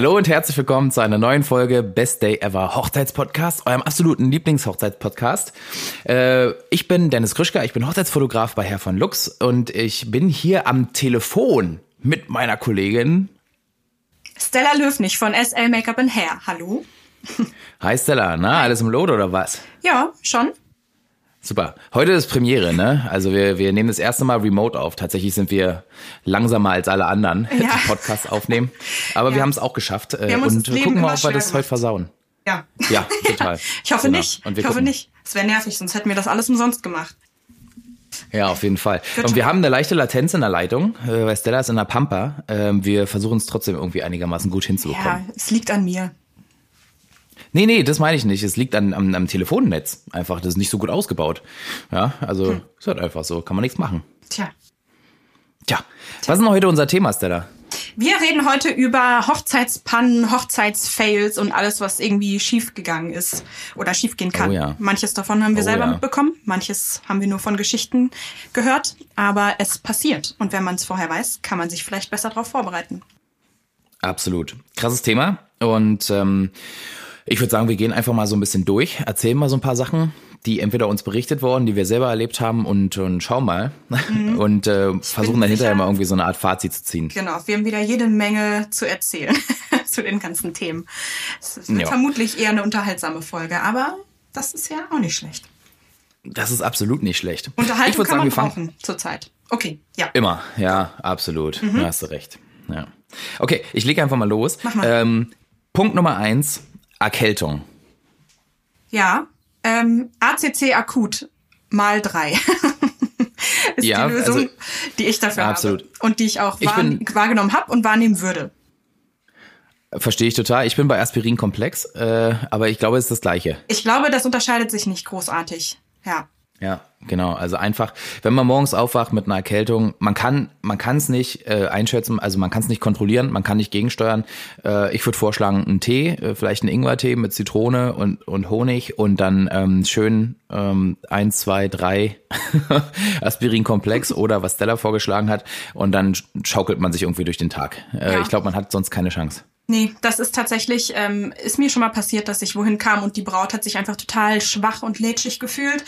Hallo und herzlich willkommen zu einer neuen Folge Best Day Ever Hochzeitspodcast, eurem absoluten Lieblingshochzeitspodcast. Äh, ich bin Dennis Krischka, ich bin Hochzeitsfotograf bei Herr von Lux und ich bin hier am Telefon mit meiner Kollegin Stella Löwnig von SL Makeup and Hair. Hallo. Hi Stella, na, alles im Lot oder was? Ja, schon. Super. Heute ist Premiere, ne? Also wir, wir nehmen das erste Mal remote auf. Tatsächlich sind wir langsamer als alle anderen, ja. die Podcasts aufnehmen. Aber ja. wir haben es auch geschafft. Wir haben und wir gucken mal, ob wir das heute versauen. Ja. Ja, total. ich hoffe genau. nicht. ich hoffe nicht. Es wäre nervig, sonst hätten wir das alles umsonst gemacht. Ja, auf jeden Fall. Und wir haben eine leichte Latenz in der Leitung, äh, weil Stella ist in der Pampa. Ähm, wir versuchen es trotzdem irgendwie einigermaßen gut hinzubekommen. Ja, es liegt an mir. Nee, nee, das meine ich nicht. Es liegt an, am, am Telefonnetz. Einfach, das ist nicht so gut ausgebaut. Ja, also hm. ist halt einfach so. Kann man nichts machen. Tja. Tja. Was ist denn heute unser Thema, Stella? Wir reden heute über Hochzeitspannen, Hochzeitsfails und alles, was irgendwie schiefgegangen ist oder schiefgehen kann. Oh ja. Manches davon haben wir Oh selber ja. mitbekommen, manches haben wir nur von Geschichten gehört, aber es passiert. Und wenn man es vorher weiß, kann man sich vielleicht besser darauf vorbereiten. Absolut. Krasses Thema. Und ähm, ich würde sagen, wir gehen einfach mal so ein bisschen durch, erzählen mal so ein paar Sachen, die entweder uns berichtet wurden, die wir selber erlebt haben und, und schauen mal und äh, versuchen dann hinterher mal irgendwie so eine Art Fazit zu ziehen. Genau, wir haben wieder jede Menge zu erzählen zu den ganzen Themen. Es wird Ja. vermutlich eher eine unterhaltsame Folge, aber das ist ja auch nicht schlecht. Das ist absolut nicht schlecht. ich Unterhaltung würd kann man wir brauchen zurzeit. Okay, ja. Immer, ja, absolut. Da hast du recht. Ja. Okay, ich lege einfach mal los. Mach mal. Ähm, Punkt Nummer eins, Erkältung. Ja, ähm, ACC akut mal drei. ist Ja, die Lösung, also- die ich dafür Absolut. habe und die ich auch Ich wahr, bin- wahrgenommen habe und wahrnehmen würde. Verstehe ich total. Ich bin bei Aspirin-Komplex, äh, aber ich glaube, es ist das Gleiche. Ich glaube, das unterscheidet sich nicht großartig. Ja. Ja, genau. Also einfach, wenn man morgens aufwacht mit einer Erkältung, man kann, man kann es nicht äh, einschätzen, also man kann es nicht kontrollieren, man kann nicht gegensteuern. Äh, ich würde vorschlagen, einen Tee, äh, vielleicht einen Ingwertee mit Zitrone und, und Honig und dann ähm, schön ähm, eins, zwei, drei Aspirin-Komplex oder was Stella vorgeschlagen hat und dann schaukelt man sich irgendwie durch den Tag. Äh, Ja. Ich glaube, man hat sonst keine Chance. Nee, das ist tatsächlich, ähm, ist mir schon mal passiert, dass ich wohin kam und die Braut hat sich einfach total schwach und lätschig gefühlt.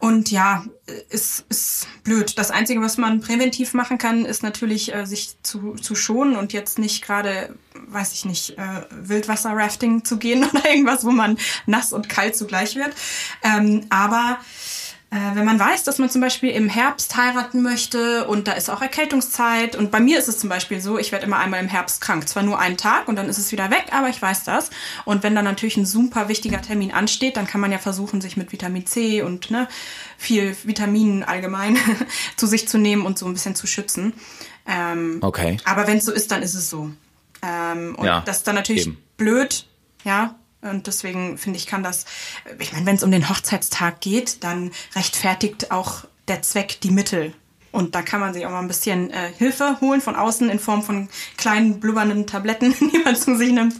Und ja, ist, ist blöd. Das Einzige, was man präventiv machen kann, ist natürlich, äh, sich zu, zu schonen und jetzt nicht gerade, weiß ich nicht, äh, Wildwasser-Rafting zu gehen oder irgendwas, wo man nass und kalt zugleich wird. Ähm, aber wenn man weiß, dass man zum Beispiel im Herbst heiraten möchte und da ist auch Erkältungszeit und bei mir ist es zum Beispiel so, ich werde immer einmal im Herbst krank. Zwar nur einen Tag und dann ist es wieder weg, aber ich weiß das. Und wenn dann natürlich ein super wichtiger Termin ansteht, dann kann man ja versuchen, sich mit Vitamin C und ne, viel Vitaminen allgemein zu sich zu nehmen und so ein bisschen zu schützen. Ähm, Okay. aber wenn es so ist, dann ist es so. Ähm, und Ja, das ist dann natürlich eben. blöd, ja. Und deswegen finde ich, kann das, ich meine, wenn es um den Hochzeitstag geht, dann rechtfertigt auch der Zweck die Mittel. Und da kann man sich auch mal ein bisschen äh, Hilfe holen von außen in Form von kleinen blubbernden Tabletten, die man zu sich nimmt.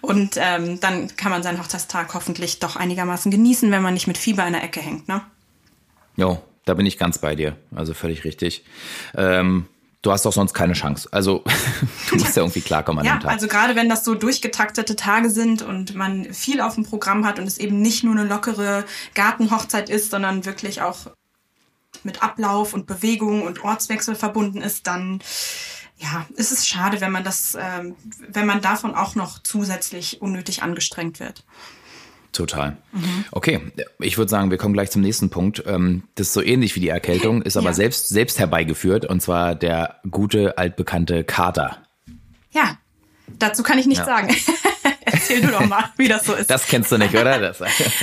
Und ähm, dann kann man seinen Hochzeitstag hoffentlich doch einigermaßen genießen, wenn man nicht mit Fieber in der Ecke hängt, ne? Jo, da bin ich ganz bei dir. Also völlig richtig. Ähm, du hast doch sonst keine Chance. Also du musst ja irgendwie klarkommen an Ja, dem Tag. also gerade wenn das so durchgetaktete Tage sind und man viel auf dem Programm hat und es eben nicht nur eine lockere Gartenhochzeit ist, sondern wirklich auch mit Ablauf und Bewegung und Ortswechsel verbunden ist, dann ja, ist es schade, wenn man das, ähm, wenn man davon auch noch zusätzlich unnötig angestrengt wird. Total. Mhm. Okay, ich würde sagen, wir kommen gleich zum nächsten Punkt. Ähm, Das ist so ähnlich wie die Erkältung, ist aber Ja. selbst, selbst herbeigeführt und zwar der gute, altbekannte Kater. Ja, dazu kann ich nichts Ja. sagen. Erzähl du doch mal, wie das so ist. Das kennst du nicht, oder? Das,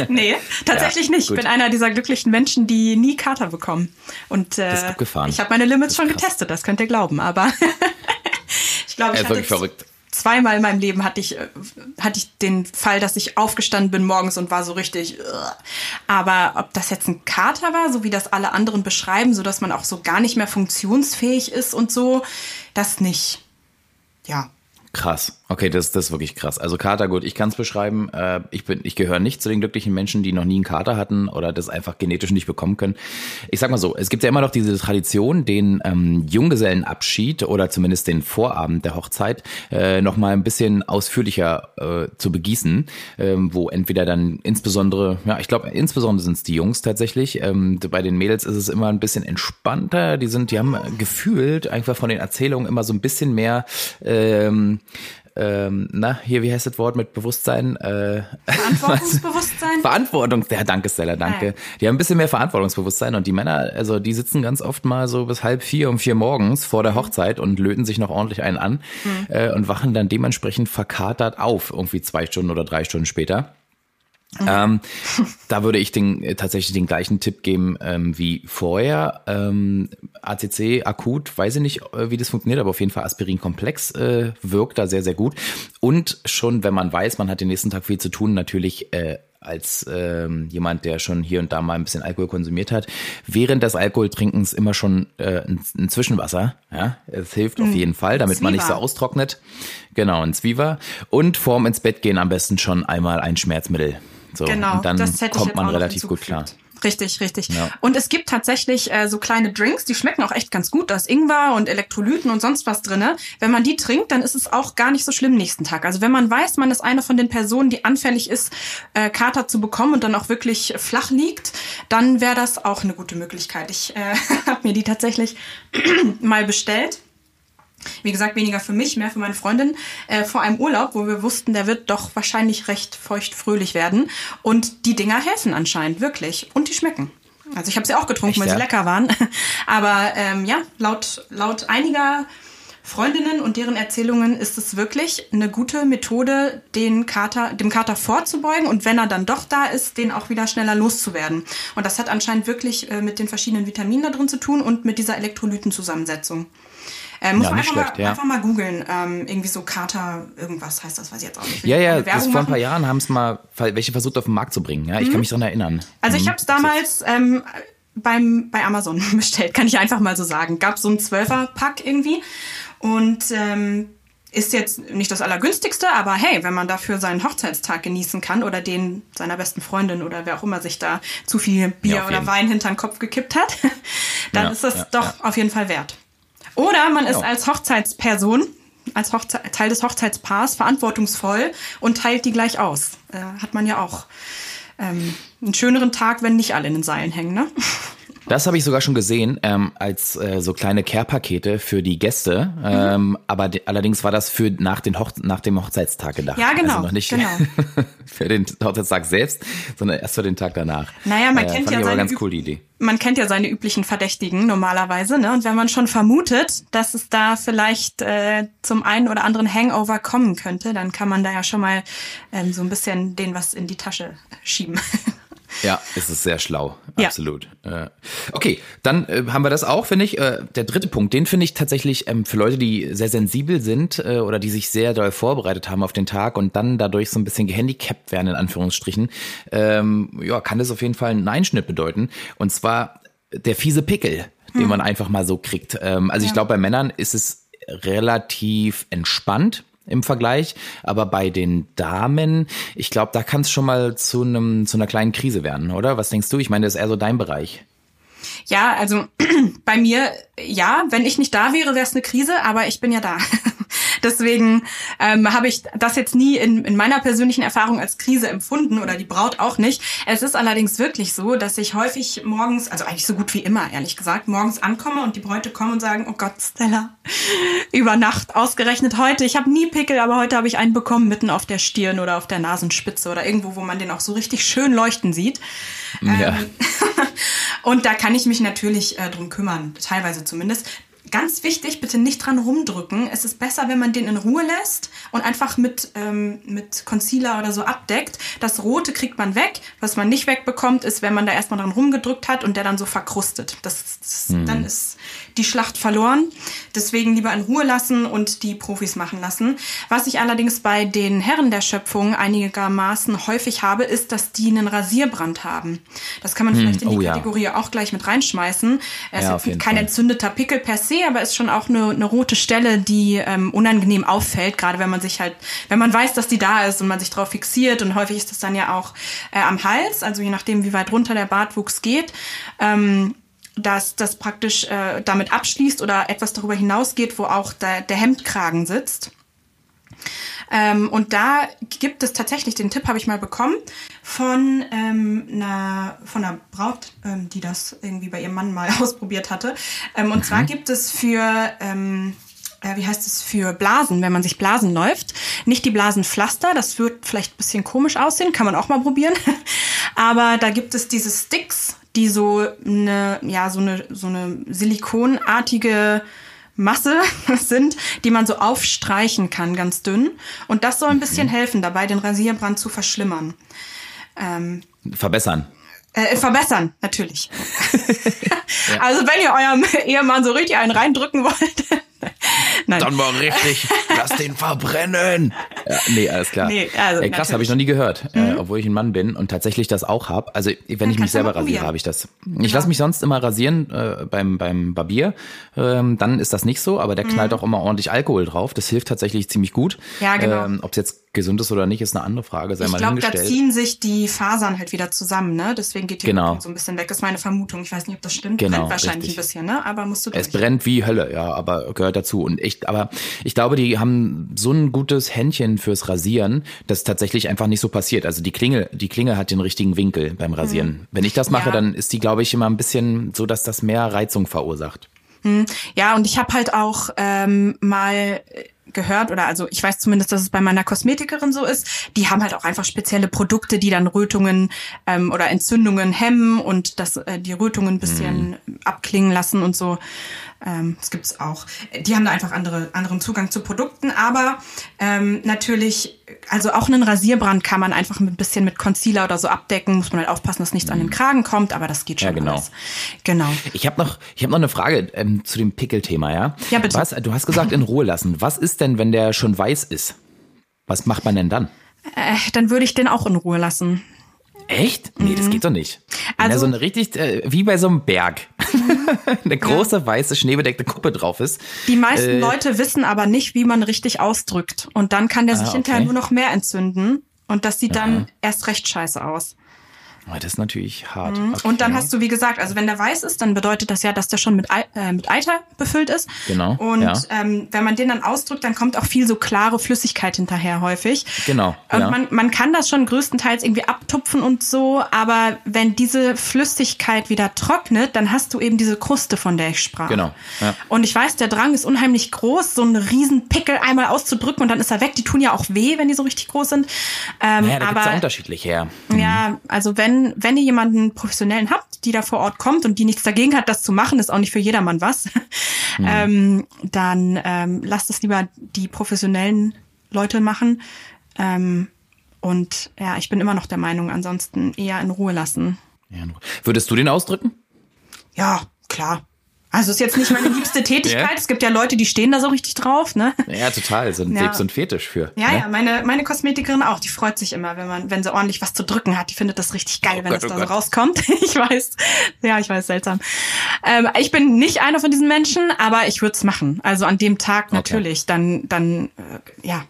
Nee, tatsächlich Ja, nicht. Ich bin einer dieser glücklichen Menschen, die nie Kater bekommen. Und äh, Das ist abgefahren. ich habe meine Limits schon getestet, das könnt ihr glauben. Aber ich glaube, ich ist hatte wirklich verrückt. Zweimal in meinem Leben hatte ich, äh, hatte ich den Fall, dass ich aufgestanden bin morgens und war so richtig. äh. Aber ob das jetzt ein Kater war, so wie das alle anderen beschreiben, so dass man auch so gar nicht mehr funktionsfähig ist und so, das nicht. Ja. krass. Okay, das, das ist wirklich krass. Also Kater, gut, ich kann es beschreiben. Äh, ich bin, ich gehöre nicht zu den glücklichen Menschen, die noch nie einen Kater hatten oder das einfach genetisch nicht bekommen können. Ich sag mal so, es gibt ja immer noch diese Tradition, den ähm, Junggesellenabschied oder zumindest den Vorabend der Hochzeit äh, noch mal ein bisschen ausführlicher äh, zu begießen, ähm, wo entweder dann insbesondere, ja, ich glaube, insbesondere sind es die Jungs tatsächlich. Ähm, bei den Mädels ist es immer ein bisschen entspannter. Die sind, die haben gefühlt einfach von den Erzählungen immer so ein bisschen mehr ähm, ähm, na, hier, wie heißt das Wort mit Bewusstsein? Äh, Verantwortungsbewusstsein? Verantwortung, ja, danke Stella, danke. Ja. Die haben ein bisschen mehr Verantwortungsbewusstsein und die Männer, also die sitzen ganz oft mal so bis halb vier um vier morgens vor der mhm. Hochzeit und löten sich noch ordentlich einen an mhm. äh, und wachen dann dementsprechend verkatert auf, irgendwie zwei Stunden oder drei Stunden später. Ähm, da würde ich den, äh, tatsächlich den gleichen Tipp geben ähm, wie vorher. Ähm, ACC akut, weiß ich nicht, äh, wie das funktioniert, aber auf jeden Fall Aspirin-Komplex äh, wirkt da sehr, sehr gut. Und schon, wenn man weiß, man hat den nächsten Tag viel zu tun, natürlich äh, als ähm, jemand, der schon hier und da mal ein bisschen Alkohol konsumiert hat, während des Alkoholtrinkens immer schon äh, ein, ein Zwischenwasser. Ja, es hilft auf mhm. jeden Fall, damit Zwiebel. man nicht so austrocknet. Genau, ein Zwieber. Und vorm ins Bett gehen am besten schon einmal ein Schmerzmittel. So, genau, und dann kommt man relativ gut klar. Richtig, richtig. Ja. Und es gibt tatsächlich äh, so kleine Drinks, die schmecken auch echt ganz gut. Da ist Ingwer und Elektrolyten und sonst was drinne. Wenn man die trinkt, dann ist es auch gar nicht so schlimm nächsten Tag. Also wenn man weiß, man ist eine von den Personen, die anfällig ist, äh, Kater zu bekommen und dann auch wirklich flach liegt, dann wäre das auch eine gute Möglichkeit. Ich äh, habe mir die tatsächlich mal bestellt wie gesagt, weniger für mich, mehr für meine Freundin, äh, vor einem Urlaub, wo wir wussten, der wird doch wahrscheinlich recht feucht-fröhlich werden. Und die Dinger helfen anscheinend, wirklich. Und die schmecken. Also ich habe sie auch getrunken, Echt, weil ja? sie lecker waren. Aber ähm, ja, laut, laut einiger Freundinnen und deren Erzählungen ist es wirklich eine gute Methode, den Kater, dem Kater vorzubeugen und wenn er dann doch da ist, den auch wieder schneller loszuwerden. Und das hat anscheinend wirklich äh, mit den verschiedenen Vitaminen da drin zu tun und mit dieser Elektrolytenzusammensetzung. Äh, muss ja, man einfach, schlecht, mal, ja. einfach mal googeln. Ähm, irgendwie so Kater, irgendwas heißt das, weiß ich jetzt auch nicht. Ja, ja, das vor ein paar Jahren haben es mal welche versucht auf den Markt zu bringen. Ja, ich mhm. kann mich daran erinnern. Also mhm. ich habe es damals ähm, beim, bei Amazon bestellt, kann ich einfach mal so sagen. Gab so ein Zwölfer-Pack irgendwie. Und ähm, ist jetzt nicht das Allergünstigste, aber hey, wenn man dafür seinen Hochzeitstag genießen kann oder den seiner besten Freundin oder wer auch immer sich da zu viel Bier ja, oder Wein hinter den Kopf gekippt hat, dann ja, ist das ja, doch auf jeden Fall wert. Oder man ist genau. als Hochzeitsperson, als Hochze Teil des Hochzeitspaars verantwortungsvoll und teilt die gleich aus. Äh, hat man ja auch ähm, einen schöneren Tag, wenn nicht alle in den Seilen hängen, ne? Das habe ich sogar schon gesehen, ähm, als äh, so kleine Care-Pakete für die Gäste. Mhm. Ähm, aber allerdings war das für nach, den Hoch nach dem Hochzeitstag gedacht. Ja, genau. Also noch nicht genau. für den Hochzeitstag selbst, sondern erst für den Tag danach. Naja, man äh, kennt ja seine ganz cool, die Idee. Man kennt ja seine üblichen Verdächtigen normalerweise, ne? Und wenn man schon vermutet, dass es da vielleicht äh, zum einen oder anderen Hangover kommen könnte, dann kann man da ja schon mal ähm, so ein bisschen den was in die Tasche schieben. Ja, es ist sehr schlau, absolut. Äh, okay, dann äh, haben wir das auch, finde ich. Äh, der dritte Punkt, den finde ich tatsächlich ähm, für Leute, die sehr sensibel sind äh, oder die sich sehr doll vorbereitet haben auf den Tag und dann dadurch so ein bisschen gehandicapt werden, in Anführungsstrichen, ähm, ja, kann das auf jeden Fall einen Einschnitt bedeuten. Und zwar der fiese Pickel, hm. den man einfach mal so kriegt. Ähm, also ja. ich glaube, bei Männern ist es relativ entspannt im Vergleich. Aber bei den Damen, ich glaube, da kann es schon mal zu einem zu einer kleinen Krise werden, oder? Was denkst du? Ich meine, das ist eher so dein Bereich. Ja, also bei mir, ja, wenn ich nicht da wäre, wäre es eine Krise, aber ich bin ja da. Deswegen ähm, habe ich das jetzt nie in, in meiner persönlichen Erfahrung als Krise empfunden oder die Braut auch nicht. Es ist allerdings wirklich so, dass ich häufig morgens, also eigentlich so gut wie immer, ehrlich gesagt, morgens ankomme und die Bräute kommen und sagen, oh Gott, Stella, über Nacht ausgerechnet heute. Ich habe nie Pickel, aber heute habe ich einen bekommen, mitten auf der Stirn oder auf der Nasenspitze oder irgendwo, wo man den auch so richtig schön leuchten sieht. Ja. Ähm, und da kann ich mich natürlich äh, drum kümmern, teilweise zumindest. Ganz wichtig, bitte nicht dran rumdrücken. Es ist besser, wenn man den in Ruhe lässt und einfach mit, ähm, mit Concealer oder so abdeckt. Das Rote kriegt man weg. Was man nicht wegbekommt, ist, wenn man da erstmal dran rumgedrückt hat und der dann so verkrustet. Das, das hm. Dann ist die Schlacht verloren. Deswegen lieber in Ruhe lassen und die Profis machen lassen. Was ich allerdings bei den Herren der Schöpfung einigermaßen häufig habe, ist, dass die einen Rasierbrand haben. Das kann man vielleicht in die oh ja. Kategorie auch gleich mit reinschmeißen. Er Ja, ist kein Fall. entzündeter Pickel per se, aber ist schon auch eine, eine rote Stelle, die ähm, unangenehm auffällt, gerade wenn man sich halt, wenn man weiß, dass die da ist und man sich drauf fixiert und häufig ist das dann ja auch äh, am Hals, also je nachdem, wie weit runter der Bartwuchs geht. Ähm, dass das praktisch äh, damit abschließt oder etwas darüber hinausgeht, wo auch der, der Hemdkragen sitzt. Ähm, und da gibt es tatsächlich, den Tipp habe ich mal bekommen, von, ähm, einer, von einer Braut, ähm, die das irgendwie bei ihrem Mann mal ausprobiert hatte. Ähm, und zwar gibt es für, ähm, äh, wie heißt es, für Blasen, wenn man sich Blasen läuft, nicht die Blasenpflaster, das wird vielleicht ein bisschen komisch aussehen, kann man auch mal probieren. Aber da gibt es diese Sticks, die so eine, ja, so eine, so eine silikonartige Masse sind, die man so aufstreichen kann, ganz dünn. Und das soll ein bisschen helfen, dabei den Rasierbrand zu verschlimmern. Ähm, Verbessern. äh, verbessern, natürlich. Also wenn ihr eurem Ehemann so richtig einen reindrücken wollt. Nein. Dann mal richtig, lass den verbrennen. Ja, nee, alles klar. Nee, also Ey, krass, habe ich noch nie gehört, äh, obwohl ich ein Mann bin und tatsächlich das auch hab. Also wenn ich mich selber rasiere, habe ich das. Ich Genau. lasse mich sonst immer rasieren äh, beim beim Barbier. Ähm, dann ist das nicht so, aber der knallt auch immer ordentlich Alkohol drauf. Das hilft tatsächlich ziemlich gut. Mhm. Ja, genau. Ähm, Ob es jetzt gesund ist oder nicht, ist eine andere Frage. Sei Ich glaube, da ziehen sich die Fasern halt wieder zusammen, ne? Deswegen geht die Genau. So ein bisschen weg. Ist meine Vermutung. Ich weiß nicht, ob das stimmt. Genau, Brennt wahrscheinlich richtig. ein bisschen, ne? Aber musst du durch. Es brennt wie Hölle, ja, aber gehört dazu. Und echt, aber ich glaube, die haben so ein gutes Händchen fürs Rasieren, dass tatsächlich einfach nicht so passiert. Also die Klinge, die Klinge hat den richtigen Winkel beim Rasieren. Wenn ich das mache, Ja. dann ist die, glaube ich, immer ein bisschen so, dass das mehr Reizung verursacht. Ja, und ich habe halt auch ähm, mal gehört oder also ich weiß zumindest, dass es bei meiner Kosmetikerin so ist. Die haben halt auch einfach spezielle Produkte, die dann Rötungen ähm, oder Entzündungen hemmen und das äh, die Rötungen ein bisschen abklingen lassen und so. Ähm, das gibt's auch. Die haben da einfach andere, anderen Zugang zu Produkten, aber ähm, natürlich, also auch einen Rasierbrand kann man einfach ein bisschen mit Concealer oder so abdecken. Muss man halt aufpassen, dass nichts an den Kragen kommt, aber das geht schon Ja, genau. alles. Genau. Ich habe noch, ich habe noch eine Frage ähm, zu dem Pickelthema, ja? Ja, bitte. Was, du hast gesagt, in Ruhe lassen. Was ist denn, wenn der schon weiß ist? Was macht man denn dann? Äh, dann würde ich den auch in Ruhe lassen. Echt? Nee, das geht doch nicht. Also- so eine richtig, äh, wie bei so einem Berg, eine große weiße schneebedeckte Kuppe drauf ist. Die meisten Äh, Leute wissen aber nicht, wie man richtig ausdrückt. Und dann kann der sich Ah, hinterher okay. nur noch mehr entzünden. Und das sieht dann erst recht scheiße aus. Oh, das ist natürlich hart. Okay. Mhm. Und dann hast du, wie gesagt, also wenn der weiß ist, dann bedeutet das ja, dass der schon mit, äh, mit Eiter befüllt ist. Genau, Und ja. ähm, wenn man den dann ausdrückt, dann kommt auch viel so klare Flüssigkeit hinterher häufig. Genau, Und ja. man, man kann das schon größtenteils irgendwie abtupfen und so, aber wenn diese Flüssigkeit wieder trocknet, dann hast du eben diese Kruste, von der ich sprach. Genau, ja. Und ich weiß, der Drang ist unheimlich groß, so einen riesen Pickel einmal auszudrücken und dann ist er weg. Die tun ja auch weh, wenn die so richtig groß sind. Ähm, ja, da gibt's aber ja unterschiedlich her. ja, also wenn, wenn ihr jemanden professionellen habt, die da vor Ort kommt und die nichts dagegen hat, das zu machen, ist auch nicht für jedermann was, ähm, dann ähm, lasst es lieber die professionellen Leute machen. Ähm, und ja, ich bin immer noch der Meinung, ansonsten eher in Ruhe lassen. Ja, würdest du den ausdrücken? Ja, klar. Also ist jetzt nicht meine liebste Tätigkeit. Ja. Es gibt ja Leute, die stehen da so richtig drauf, ne? Ja, total. So ein, Ja. so ein Fetisch für. Ja, ne? ja, meine, meine Kosmetikerin auch. Die freut sich immer, wenn man, wenn sie ordentlich was zu drücken hat. Die findet das richtig geil, Oh wenn Gott, es oh da so rauskommt. Ich weiß. Ja, ich weiß, seltsam. Ähm, ich bin nicht einer von diesen Menschen, aber ich würde es machen. Also an dem Tag natürlich. Dann, dann, äh, ja,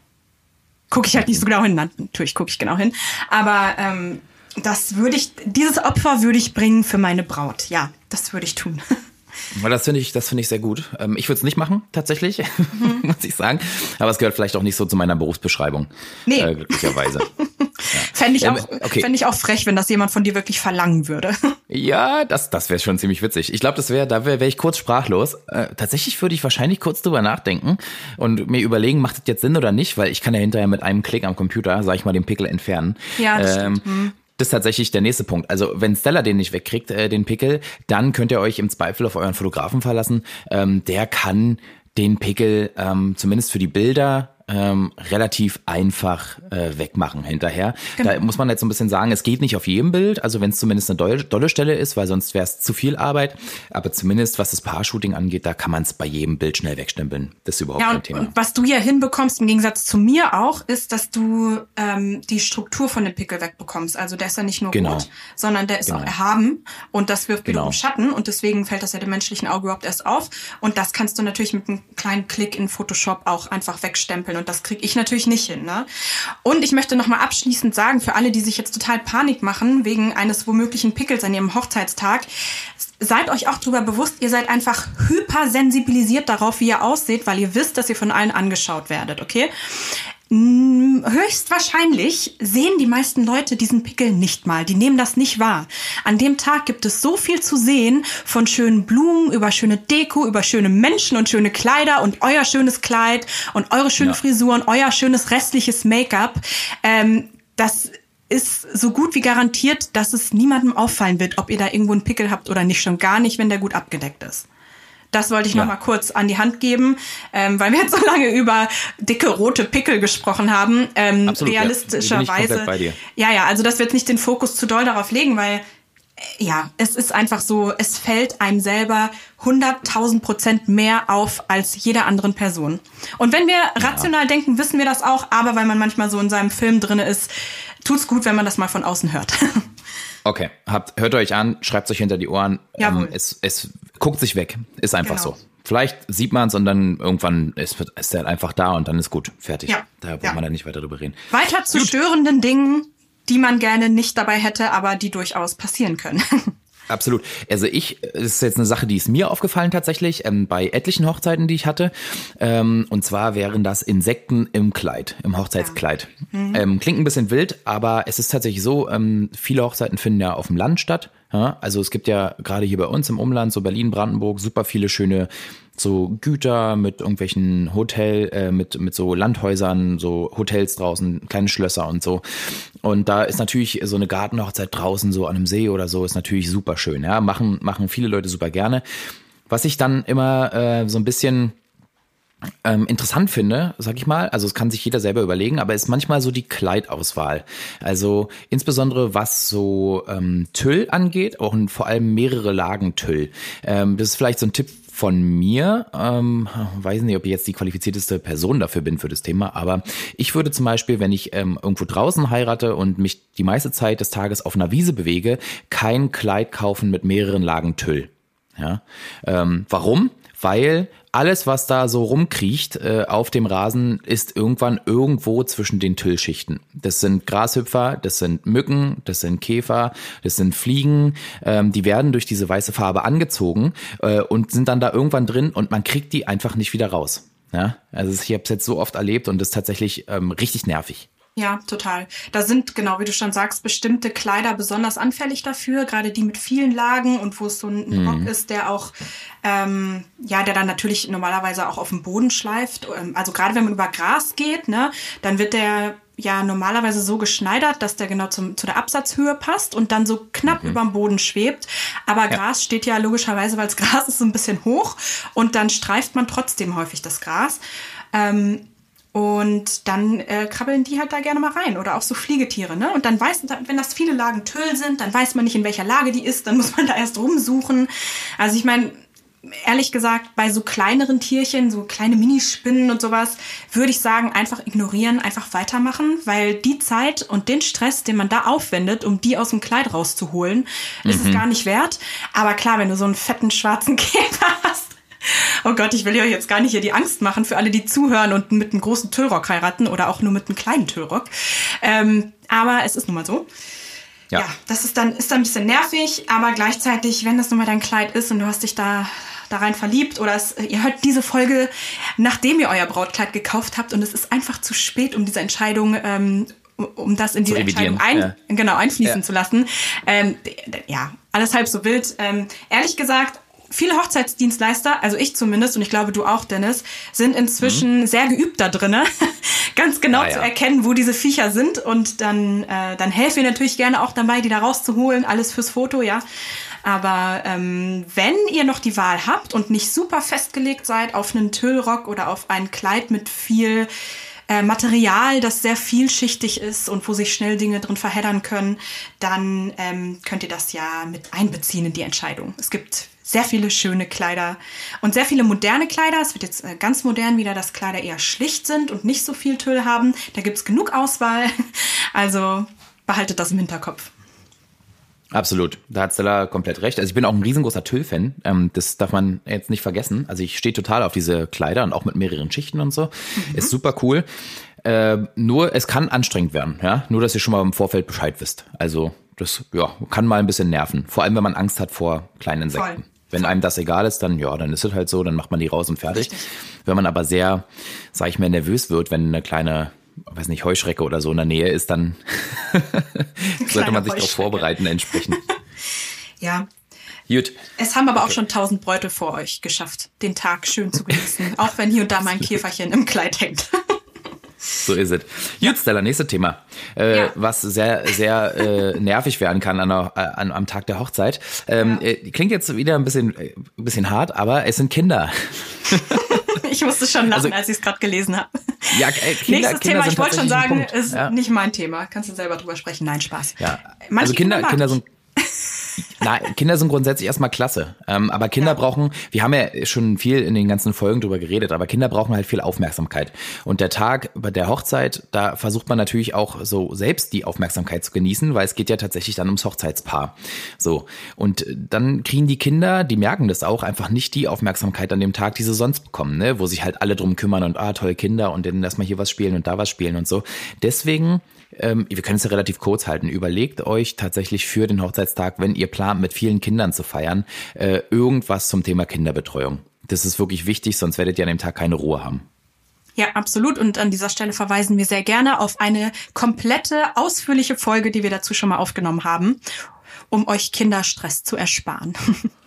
gucke ich halt nicht so genau hin. Natürlich gucke ich genau hin. Aber ähm, das würde ich, dieses Opfer würde ich bringen für meine Braut. Ja, das würde ich tun. Weil das finde ich, das finde ich sehr gut. Ähm, ich würde es nicht machen, tatsächlich, Mhm. muss ich sagen. Aber es gehört vielleicht auch nicht so zu meiner Berufsbeschreibung. Nee. Äh, glücklicherweise. Fände ich, Ähm, auch, okay. fänd ich auch frech, wenn das jemand von dir wirklich verlangen würde. Ja, das, das wäre schon ziemlich witzig. Ich glaube, das wäre, da wäre wär ich kurz sprachlos. Äh, tatsächlich würde ich wahrscheinlich kurz drüber nachdenken und mir überlegen, macht das jetzt Sinn oder nicht, weil ich kann ja hinterher mit einem Klick am Computer, sag ich mal, den Pickel entfernen. Ja, das ähm, Das ist tatsächlich der nächste Punkt. Also wenn Stella den nicht wegkriegt, äh, den Pickel, dann könnt ihr euch im Zweifel auf euren Fotografen verlassen. Ähm, der kann den Pickel ähm, zumindest für die Bilder ähm, relativ einfach äh, wegmachen hinterher. Genau. Da muss man jetzt so ein bisschen sagen, es geht nicht auf jedem Bild, also wenn es zumindest eine dolle, dolle Stelle ist, weil sonst wäre es zu viel Arbeit. Aber zumindest was das Paar-Shooting angeht, da kann man es bei jedem Bild schnell wegstempeln. Das ist überhaupt ja, kein und, Thema. Und was du ja hinbekommst, im Gegensatz zu mir auch, ist, dass du ähm, die Struktur von dem Pickel wegbekommst. Also der ist ja nicht nur genau. rot, sondern der ist genau. auch erhaben und das wirft wiederum genau. Schatten und deswegen fällt das ja dem menschlichen Auge überhaupt erst auf. Und das kannst du natürlich mit einem kleinen Klick in Photoshop auch einfach wegstempeln und das kriege ich natürlich nicht hin. Ne? Und ich möchte nochmal abschließend sagen, für alle, die sich jetzt total Panik machen wegen eines womöglichen Pickels an ihrem Hochzeitstag, seid euch auch darüber bewusst, ihr seid einfach hypersensibilisiert darauf, wie ihr aussieht, weil ihr wisst, dass ihr von allen angeschaut werdet, okay? Höchstwahrscheinlich sehen die meisten Leute diesen Pickel nicht mal. Die nehmen das nicht wahr. An dem Tag gibt es so viel zu sehen von schönen Blumen, über schöne Deko, über schöne Menschen und schöne Kleider und euer schönes Kleid und eure schöne ja. Frisuren, euer schönes restliches Make-up. Ähm, das ist so gut wie garantiert, dass es niemandem auffallen wird, ob ihr da irgendwo einen Pickel habt oder nicht. Schon gar nicht, wenn der gut abgedeckt ist. Das wollte ich ja. noch mal kurz an die Hand geben, ähm, weil wir jetzt so lange über dicke rote Pickel gesprochen haben. Ähm, Absolut, realistischerweise. Ja. ja, ja, also das wird nicht den Fokus zu doll darauf legen, weil äh, ja, es ist einfach so, es fällt einem selber 100.000 Prozent mehr auf als jeder anderen Person. Und wenn wir rational ja. denken, wissen wir das auch, aber weil man manchmal so in seinem Film drinne ist, tut's gut, wenn man das mal von außen hört. Okay, habt, hört euch an, schreibt euch hinter die Ohren. Ähm, es, es guckt sich weg. Ist einfach genau. so. Vielleicht sieht man es und dann irgendwann ist, ist er einfach da und dann ist gut, fertig. Ja. Da braucht ja. man dann nicht weiter drüber reden. Weiter zu gut. störenden Dingen, die man gerne nicht dabei hätte, aber die durchaus passieren können. Absolut. Also ich, das ist jetzt eine Sache, die ist mir aufgefallen tatsächlich, ähm, bei etlichen Hochzeiten, die ich hatte. Ähm, und zwar wären das Insekten im Kleid, im Hochzeitskleid. Ja. Mhm. Ähm, klingt ein bisschen wild, aber es ist tatsächlich so, ähm, viele Hochzeiten finden ja auf dem Land statt. Ja? Also es gibt ja gerade hier bei uns im Umland, so Berlin, Brandenburg, super viele schöne so Güter mit irgendwelchen Hotel, äh, mit, mit so Landhäusern, so Hotels draußen, kleine Schlösser und so. Und da ist natürlich so eine Gartenhochzeit draußen, so an einem See oder so, ist natürlich super schön. Ja, machen, machen viele Leute super gerne. Was ich dann immer äh, so ein bisschen ähm, interessant finde, sag ich mal, also es kann sich jeder selber überlegen, aber ist manchmal so die Kleidauswahl. Also insbesondere was so ähm, Tüll angeht, auch vor allem mehrere Lagen Tüll. Ähm, das ist vielleicht so ein Tipp von mir. Ähm, weiß nicht, ob ich jetzt die qualifizierteste Person dafür bin für das Thema, aber ich würde zum Beispiel, wenn ich ähm, irgendwo draußen heirate und mich die meiste Zeit des Tages auf einer Wiese bewege, kein Kleid kaufen mit mehreren Lagen Tüll. Ja, ähm, warum? Weil alles, was da so rumkriecht äh, auf dem Rasen, ist irgendwann irgendwo zwischen den Tüllschichten. Das sind Grashüpfer, das sind Mücken, das sind Käfer, das sind Fliegen. Ähm, die werden durch diese weiße Farbe angezogen äh, und sind dann da irgendwann drin und man kriegt die einfach nicht wieder raus. Ja? Also ich habe es jetzt so oft erlebt und das ist tatsächlich ähm, richtig nervig. Ja, total. Da sind, genau wie du schon sagst, bestimmte Kleider besonders anfällig dafür, gerade die mit vielen Lagen und wo es so ein mhm. Rock ist, der auch, ähm, ja, der dann natürlich normalerweise auch auf dem Boden schleift. Ähm, also gerade wenn man über Gras geht, ne, dann wird der ja normalerweise so geschneidert, dass der genau zum, zu der Absatzhöhe passt und dann so knapp mhm. über dem Boden schwebt. Aber ja. Gras steht ja logischerweise, weil das Gras ist so ein bisschen hoch und dann streift man trotzdem häufig das Gras. Ähm, und dann äh, krabbeln die halt da gerne mal rein oder auch so Fliegetiere. Ne? Und dann weiß, wenn das viele Lagen Tüll sind, dann weiß man nicht, in welcher Lage die ist. Dann muss man da erst rumsuchen. Also ich meine, ehrlich gesagt, bei so kleineren Tierchen, so kleine Minispinnen und sowas, würde ich sagen, einfach ignorieren, einfach weitermachen, weil die Zeit und den Stress, den man da aufwendet, um die aus dem Kleid rauszuholen, mhm. ist es mhm. gar nicht wert. Aber klar, wenn du so einen fetten schwarzen Käfer hast, Oh Gott, ich will euch jetzt gar nicht hier die Angst machen für alle, die zuhören und mit einem großen Tüllrock heiraten oder auch nur mit einem kleinen Tüllrock. Ähm, aber es ist nun mal so. Ja. ja, das ist dann, ist dann ein bisschen nervig, aber gleichzeitig, wenn das nun mal dein Kleid ist und du hast dich da da rein verliebt oder es, ihr hört diese Folge, nachdem ihr euer Brautkleid gekauft habt und es ist einfach zu spät, um diese Entscheidung ähm, um das in diese Entscheidung ein, ja. genau, einfließen ja. zu lassen. Ähm, ja, alles halb so wild. Ähm, ehrlich gesagt, viele Hochzeitsdienstleister, also ich zumindest und ich glaube du auch, Dennis, sind inzwischen mhm. sehr geübt da drinne, ganz genau ja. zu erkennen, wo diese Viecher sind und dann, äh, dann helfen wir natürlich gerne auch dabei, die da rauszuholen, alles fürs Foto, ja. Aber ähm, wenn ihr noch die Wahl habt und nicht super festgelegt seid auf einen Tüllrock oder auf ein Kleid mit viel äh, Material, das sehr vielschichtig ist und wo sich schnell Dinge drin verheddern können, dann ähm, könnt ihr das ja mit einbeziehen in die Entscheidung. Es gibt sehr viele schöne Kleider und sehr viele moderne Kleider. Es wird jetzt äh, ganz modern wieder, dass Kleider eher schlicht sind und nicht so viel Tüll haben. Da gibt's genug Auswahl. Also behaltet das im Hinterkopf. Absolut, da hat Stella komplett recht. Also ich bin auch ein riesengroßer Tüll-Fan. Ähm, das darf man jetzt nicht vergessen. Also ich stehe total auf diese Kleider und auch mit mehreren Schichten und so. Mhm. Ist super cool. Äh, nur es kann anstrengend werden, ja. Nur, dass ihr schon mal im Vorfeld Bescheid wisst. Also das ja, kann mal ein bisschen nerven. Vor allem, wenn man Angst hat vor kleinen Insekten. Voll. Wenn einem das egal ist, dann ja, dann ist es halt so, dann macht man die raus und fertig. Richtig. Wenn man aber sehr, sag ich mal, nervös wird, wenn eine kleine weiß nicht, Heuschrecke oder so in der Nähe ist, dann sollte man sich darauf vorbereiten entsprechend. ja. Gut. Es haben aber okay. auch schon tausend Bräute vor euch geschafft, den Tag schön zu genießen, auch wenn hier und da mal ein Käferchen im Kleid hängt. So ist es. Gut, Stella, nächstes Thema. Äh, ja. Was sehr, sehr äh, nervig werden kann an, an, am Tag der Hochzeit. Ähm, ja. äh, klingt jetzt wieder ein bisschen, ein bisschen hart, aber es sind Kinder. ich musste schon lachen, also, als ich es gerade gelesen habe. Ja, äh, Kinder, Nächstes Kinder Thema, ich wollte schon sagen, ist ja. nicht mein Thema. Kannst du selber drüber sprechen? Nein, Spaß. Ja. Manche also Kinder, Kinder, Kinder sind na, Kinder sind grundsätzlich erstmal klasse. Ähm, aber Kinder ja. brauchen, wir haben ja schon viel in den ganzen Folgen drüber geredet, aber Kinder brauchen halt viel Aufmerksamkeit. Und der Tag bei der Hochzeit, da versucht man natürlich auch so selbst die Aufmerksamkeit zu genießen, weil es geht ja tatsächlich dann ums Hochzeitspaar. So. Und dann kriegen die Kinder, die merken das auch, einfach nicht die Aufmerksamkeit an dem Tag, die sie sonst bekommen, ne? wo sich halt alle drum kümmern und ah, tolle Kinder und dann lass mal hier was spielen und da was spielen und so. Deswegen ähm, wir können es ja relativ kurz halten. Überlegt euch tatsächlich für den Hochzeitstag, wenn ihr plant, mit vielen Kindern zu feiern, äh, irgendwas zum Thema Kinderbetreuung. Das ist wirklich wichtig, sonst werdet ihr an dem Tag keine Ruhe haben. Ja, absolut. Und an dieser Stelle verweisen wir sehr gerne auf eine komplette, ausführliche Folge, die wir dazu schon mal aufgenommen haben, um euch Kinderstress zu ersparen.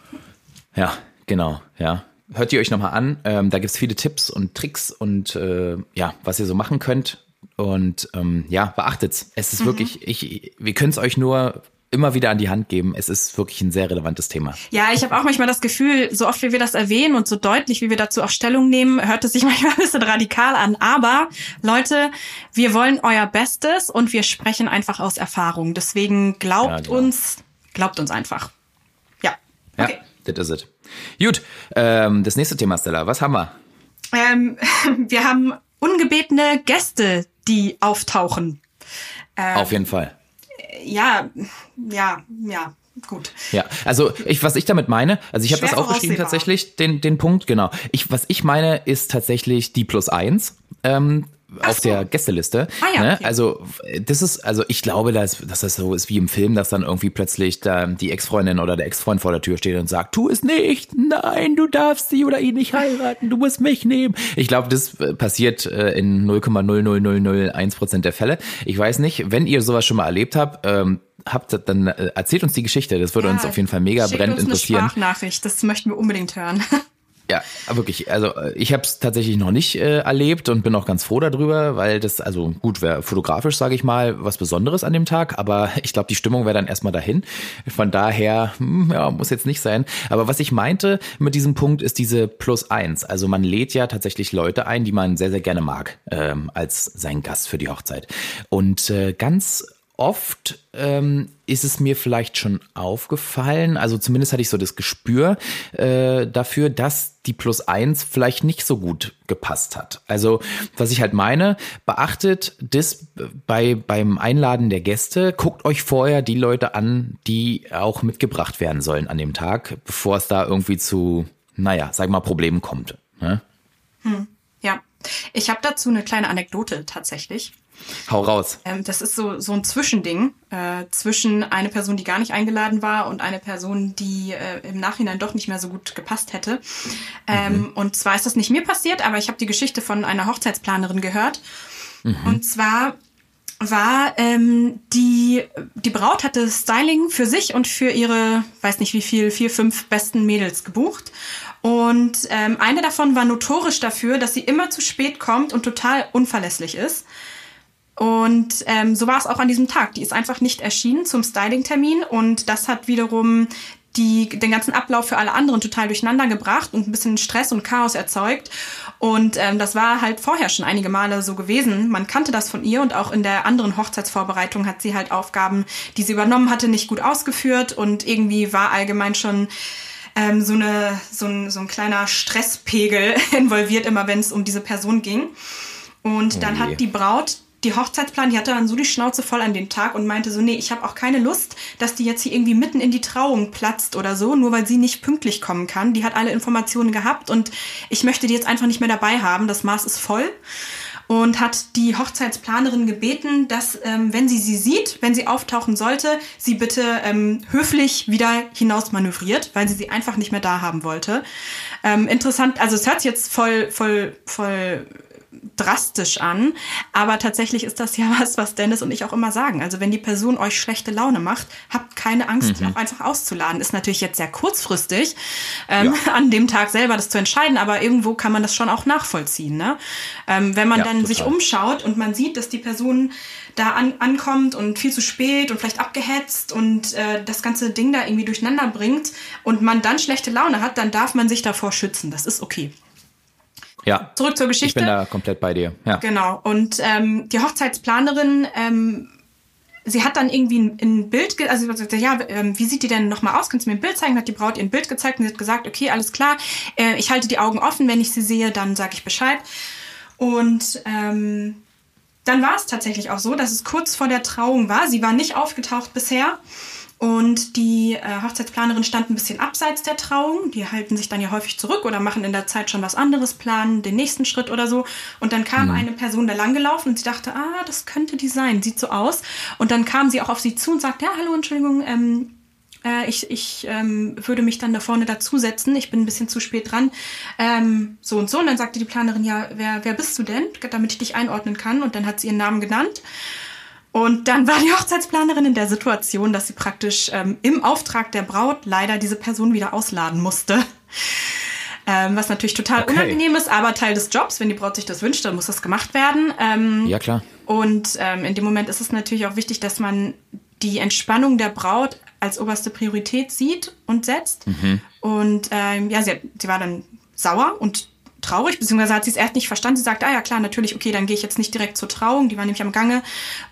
ja, genau, ja. Hört ihr euch nochmal an. Ähm, da gibt's viele Tipps und Tricks und äh, ja, was ihr so machen könnt. Und ähm, ja, beachtet's. Es ist mhm. wirklich, ich, wir können es euch nur immer wieder an die Hand geben. Es ist wirklich ein sehr relevantes Thema. Ja, ich habe auch manchmal das Gefühl, so oft wie wir das erwähnen und so deutlich, wie wir dazu auch Stellung nehmen, hört es sich manchmal ein bisschen radikal an. Aber Leute, wir wollen euer Bestes und wir sprechen einfach aus Erfahrung. Deswegen glaubt ja, genau. uns, glaubt uns einfach. Ja. Okay. Ja, das ist es. Gut, ähm, das nächste Thema, Stella, was haben wir? Ähm, wir haben ungebetene Gäste, die auftauchen. Ähm, Auf jeden Fall. Ja, ja, ja, gut. Ja, also ich, was ich damit meine, also ich habe das auch geschrieben tatsächlich, den, den Punkt, genau. Ich, was ich meine, ist tatsächlich die plus eins. Ähm, auf so. der Gästeliste. Ah, ja, ne? okay. Also das ist, also ich glaube, dass, dass das so ist wie im Film, dass dann irgendwie plötzlich da die Ex-Freundin oder der Ex-Freund vor der Tür steht und sagt, tu es nicht, nein, du darfst sie oder ihn nicht heiraten, du musst mich nehmen. Ich glaube, das äh, passiert äh, in 0,00001 Prozent der Fälle. Ich weiß nicht, wenn ihr sowas schon mal erlebt habt, ähm, habt, dann äh, erzählt uns die Geschichte. Das würde ja, uns auf jeden Fall mega brennend interessieren. Eine Sprachnachricht, das möchten wir unbedingt hören. Ja, wirklich. Also äh, ich habe es tatsächlich noch nicht äh, erlebt und bin auch ganz froh darüber, weil das, also gut, wäre fotografisch, sage ich mal, was Besonderes an dem Tag, aber ich glaube, die Stimmung wäre dann erstmal dahin. Von daher, hm, ja, muss jetzt nicht sein. Aber was ich meinte mit diesem Punkt ist diese Plus eins. Also man lädt ja tatsächlich Leute ein, die man sehr, sehr gerne mag, ähm, als sein Gast für die Hochzeit. Und äh, ganz oft ähm, ist es mir vielleicht schon aufgefallen, also zumindest hatte ich so das Gespür äh, dafür, dass die Plus eins vielleicht nicht so gut gepasst hat. Also was ich halt meine, beachtet das bei beim Einladen der Gäste, guckt euch vorher die Leute an, die auch mitgebracht werden sollen an dem Tag, bevor es da irgendwie zu, naja, sag mal, Problemen kommt. Ne? Hm, ja, ich habe dazu eine kleine Anekdote tatsächlich. Hau raus. Ähm, das ist so, so ein Zwischending äh, zwischen eine Person, die gar nicht eingeladen war und eine Person, die äh, im Nachhinein doch nicht mehr so gut gepasst hätte. Ähm, mhm. Und zwar ist das nicht mir passiert, aber ich habe die Geschichte von einer Hochzeitsplanerin gehört. Mhm. Und zwar war ähm, die die Braut hatte Styling für sich und für ihre weiß nicht wie viel vier fünf besten Mädels gebucht und ähm, eine davon war notorisch dafür, dass sie immer zu spät kommt und total unverlässlich ist. Und ähm, so war es auch an diesem Tag. Die ist einfach nicht erschienen zum Styling-Termin und das hat wiederum die, den ganzen Ablauf für alle anderen total durcheinander gebracht und ein bisschen Stress und Chaos erzeugt. Und ähm, das war halt vorher schon einige Male so gewesen. Man kannte das von ihr und auch in der anderen Hochzeitsvorbereitung hat sie halt Aufgaben, die sie übernommen hatte, nicht gut ausgeführt und irgendwie war allgemein schon ähm, so, eine, so, ein, so ein kleiner Stresspegel involviert, immer wenn es um diese Person ging. Und dann hat die Braut die Hochzeitsplan, die hatte dann so die Schnauze voll an den Tag und meinte so, nee, ich habe auch keine Lust, dass die jetzt hier irgendwie mitten in die Trauung platzt oder so, nur weil sie nicht pünktlich kommen kann. Die hat alle Informationen gehabt und ich möchte die jetzt einfach nicht mehr dabei haben. Das Maß ist voll. Und hat die Hochzeitsplanerin gebeten, dass, ähm, wenn sie sie sieht, wenn sie auftauchen sollte, sie bitte ähm, höflich wieder hinaus manövriert, weil sie sie einfach nicht mehr da haben wollte. Ähm, interessant, also es hört sich jetzt voll, voll, voll drastisch an, aber tatsächlich ist das ja was, was Dennis und ich auch immer sagen. Also wenn die Person euch schlechte Laune macht, habt keine Angst, mhm. auch einfach auszuladen. Ist natürlich jetzt sehr kurzfristig, ähm, ja. an dem Tag selber das zu entscheiden, aber irgendwo kann man das schon auch nachvollziehen. Ne? Ähm, wenn man ja, dann total. sich umschaut und man sieht, dass die Person da an, ankommt und viel zu spät und vielleicht abgehetzt und äh, das ganze Ding da irgendwie durcheinander bringt und man dann schlechte Laune hat, dann darf man sich davor schützen. Das ist okay. Ja. Zurück zur Geschichte. Ich bin da komplett bei dir. Ja. Genau. Und ähm, die Hochzeitsplanerin, ähm, sie hat dann irgendwie ein, ein Bild, also sie sagte, ja, ähm, wie sieht die denn nochmal aus? Kannst du mir ein Bild zeigen? Hat die Braut ihr ein Bild gezeigt und sie hat gesagt, okay, alles klar, äh, ich halte die Augen offen, wenn ich sie sehe, dann sage ich Bescheid. Und ähm, dann war es tatsächlich auch so, dass es kurz vor der Trauung war. Sie war nicht aufgetaucht bisher. Und die äh, Hochzeitsplanerin stand ein bisschen abseits der Trauung. Die halten sich dann ja häufig zurück oder machen in der Zeit schon was anderes, planen den nächsten Schritt oder so. Und dann kam mhm. eine Person da langgelaufen und sie dachte, ah, das könnte die sein, sieht so aus. Und dann kam sie auch auf sie zu und sagte, ja, hallo, Entschuldigung, ähm, äh, ich, ich ähm, würde mich dann da vorne dazusetzen. Ich bin ein bisschen zu spät dran. Ähm, so und so. Und dann sagte die Planerin, ja, wer, wer bist du denn, damit ich dich einordnen kann? Und dann hat sie ihren Namen genannt. Und dann war die Hochzeitsplanerin in der Situation, dass sie praktisch ähm, im Auftrag der Braut leider diese Person wieder ausladen musste. Ähm, was natürlich total okay. unangenehm ist, aber Teil des Jobs. Wenn die Braut sich das wünscht, dann muss das gemacht werden. Ähm, ja, klar. Und ähm, in dem Moment ist es natürlich auch wichtig, dass man die Entspannung der Braut als oberste Priorität sieht und setzt. Mhm. Und ähm, ja, sie, sie war dann sauer und traurig, beziehungsweise hat sie es erst nicht verstanden. Sie sagt, ah ja klar, natürlich, okay, dann gehe ich jetzt nicht direkt zur Trauung, die war nämlich am Gange,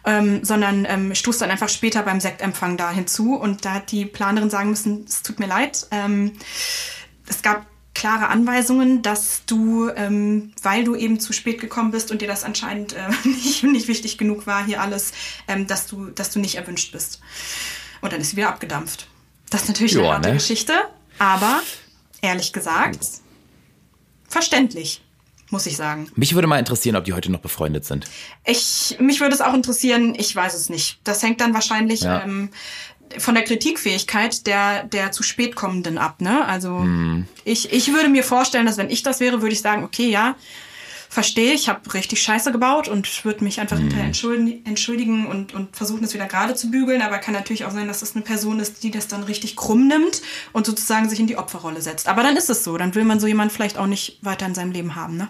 ähm, sondern ähm, stoßt dann einfach später beim Sektempfang da hinzu. Und da hat die Planerin sagen müssen, es tut mir leid. Ähm, es gab klare Anweisungen, dass du, ähm, weil du eben zu spät gekommen bist und dir das anscheinend äh, nicht, nicht wichtig genug war, hier alles, ähm, dass, du, dass du nicht erwünscht bist. Und dann ist sie wieder abgedampft. Das ist natürlich Joa, eine harte ne? Geschichte, aber ehrlich gesagt, verständlich muss ich sagen. Mich würde mal interessieren, ob die heute noch befreundet sind. Ich, mich würde es auch interessieren, ich weiß es nicht. Das hängt dann wahrscheinlich ja. ähm, von der Kritikfähigkeit der, der zu spät kommenden ab. Ne? Also hm. ich, ich würde mir vorstellen, dass wenn ich das wäre, würde ich sagen, okay, ja, verstehe, ich habe richtig Scheiße gebaut und würde mich einfach mhm. hinterher entschuldigen, und, und versuchen, es wieder gerade zu bügeln. Aber kann natürlich auch sein, dass das eine Person ist, die das dann richtig krumm nimmt und sozusagen sich in die Opferrolle setzt. Aber dann ist es so. Dann will man so jemanden vielleicht auch nicht weiter in seinem Leben haben. Ne?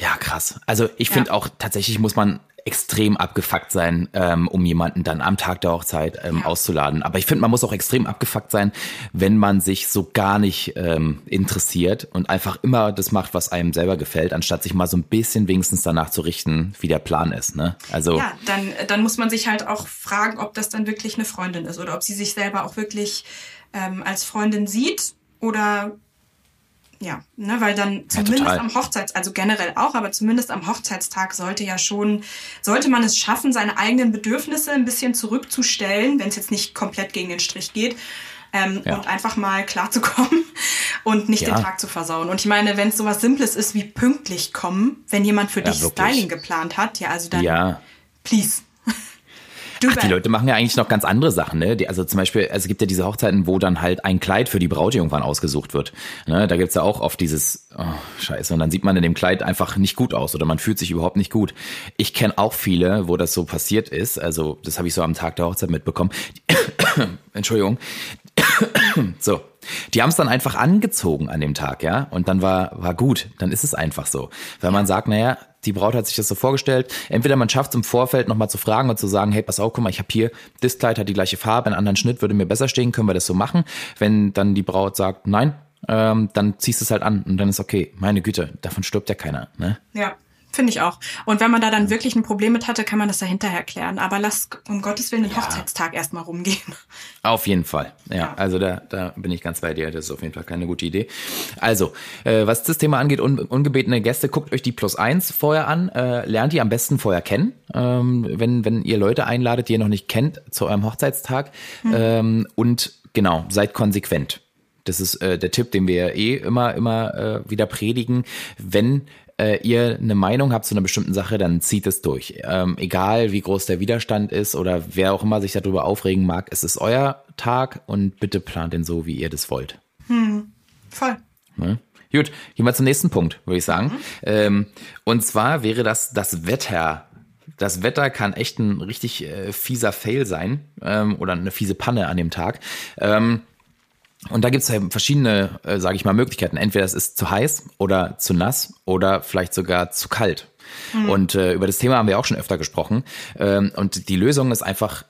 Ja, krass. Also ich finde ja. auch tatsächlich muss man extrem abgefuckt sein, ähm, um jemanden dann am Tag der Hochzeit ähm, auszuladen. Aber ich finde, man muss auch extrem abgefuckt sein, wenn man sich so gar nicht ähm, interessiert und einfach immer das macht, was einem selber gefällt, anstatt sich mal so ein bisschen wenigstens danach zu richten, wie der Plan ist. Ne? Also ja, dann, dann muss man sich halt auch fragen, ob das dann wirklich eine Freundin ist oder ob sie sich selber auch wirklich ähm, als Freundin sieht oder ja, ne, weil dann zumindest ja, am Hochzeits, also generell auch, aber zumindest am Hochzeitstag sollte ja schon, sollte man es schaffen, seine eigenen Bedürfnisse ein bisschen zurückzustellen, wenn es jetzt nicht komplett gegen den Strich geht. Ähm, ja. und einfach mal klarzukommen und nicht ja. den Tag zu versauen. Und ich meine, wenn es sowas Simples ist wie pünktlich kommen, wenn jemand für dich wirklich. Styling geplant hat, ja, also dann ja. please. Ach, die Leute machen ja eigentlich noch ganz andere Sachen, ne? Die, also zum Beispiel, also es gibt ja diese Hochzeiten, wo dann halt ein Kleid für die Braut irgendwann ausgesucht wird. Ne? Da gibt's ja auch oft dieses, oh, scheiße, und dann sieht man in dem Kleid einfach nicht gut aus oder man fühlt sich überhaupt nicht gut. Ich kenne auch viele, wo das so passiert ist. Also das habe ich so am Tag der Hochzeit mitbekommen. Entschuldigung. So, die haben es dann einfach angezogen an dem Tag, ja, und dann war war gut. Dann ist es einfach so, weil man sagt, naja, die Braut hat sich das so vorgestellt. Entweder man schafft es im Vorfeld nochmal zu fragen und zu sagen, hey, pass auf, guck mal, ich habe hier, das Kleid hat die gleiche Farbe, einen anderen Schnitt würde mir besser stehen, können wir das so machen? Wenn dann die Braut sagt, nein, ähm, dann ziehst du es halt an und dann ist okay. Meine Güte, davon stirbt ja keiner, ne? Ja. Finde ich auch. Und wenn man da dann wirklich ein Problem mit hatte, kann man das dahinter erklären. Aber lass um Gottes Willen den ja. Hochzeitstag erstmal rumgehen. Auf jeden Fall. Ja, ja, also da, da bin ich ganz bei dir. Das ist auf jeden Fall keine gute Idee. Also, äh, was das Thema angeht, un, ungebetene Gäste, guckt euch die Plus eins vorher an. Äh, lernt die am besten vorher kennen. Ähm, wenn, wenn ihr Leute einladet, die ihr noch nicht kennt, zu eurem Hochzeitstag. Mhm. Ähm, und genau, seid konsequent. Das ist äh, der Tipp, den wir eh immer, immer äh, wieder predigen. Wenn äh, ihr eine Meinung habt zu einer bestimmten Sache, dann zieht es durch. Ähm, egal wie groß der Widerstand ist oder wer auch immer sich darüber aufregen mag, es ist euer Tag und bitte plant den so, wie ihr das wollt. Hm, voll. Ne? Gut, gehen wir zum nächsten Punkt, würde ich sagen. Mhm. Ähm, und zwar wäre das das Wetter. Das Wetter kann echt ein richtig äh, fieser Fail sein ähm, oder eine fiese Panne an dem Tag. Ähm, und da gibt es ja verschiedene, äh, sage ich mal, Möglichkeiten. Entweder es ist zu heiß oder zu nass oder vielleicht sogar zu kalt. Mhm. Und äh, über das Thema haben wir auch schon öfter gesprochen. Ähm, und die Lösung ist einfach,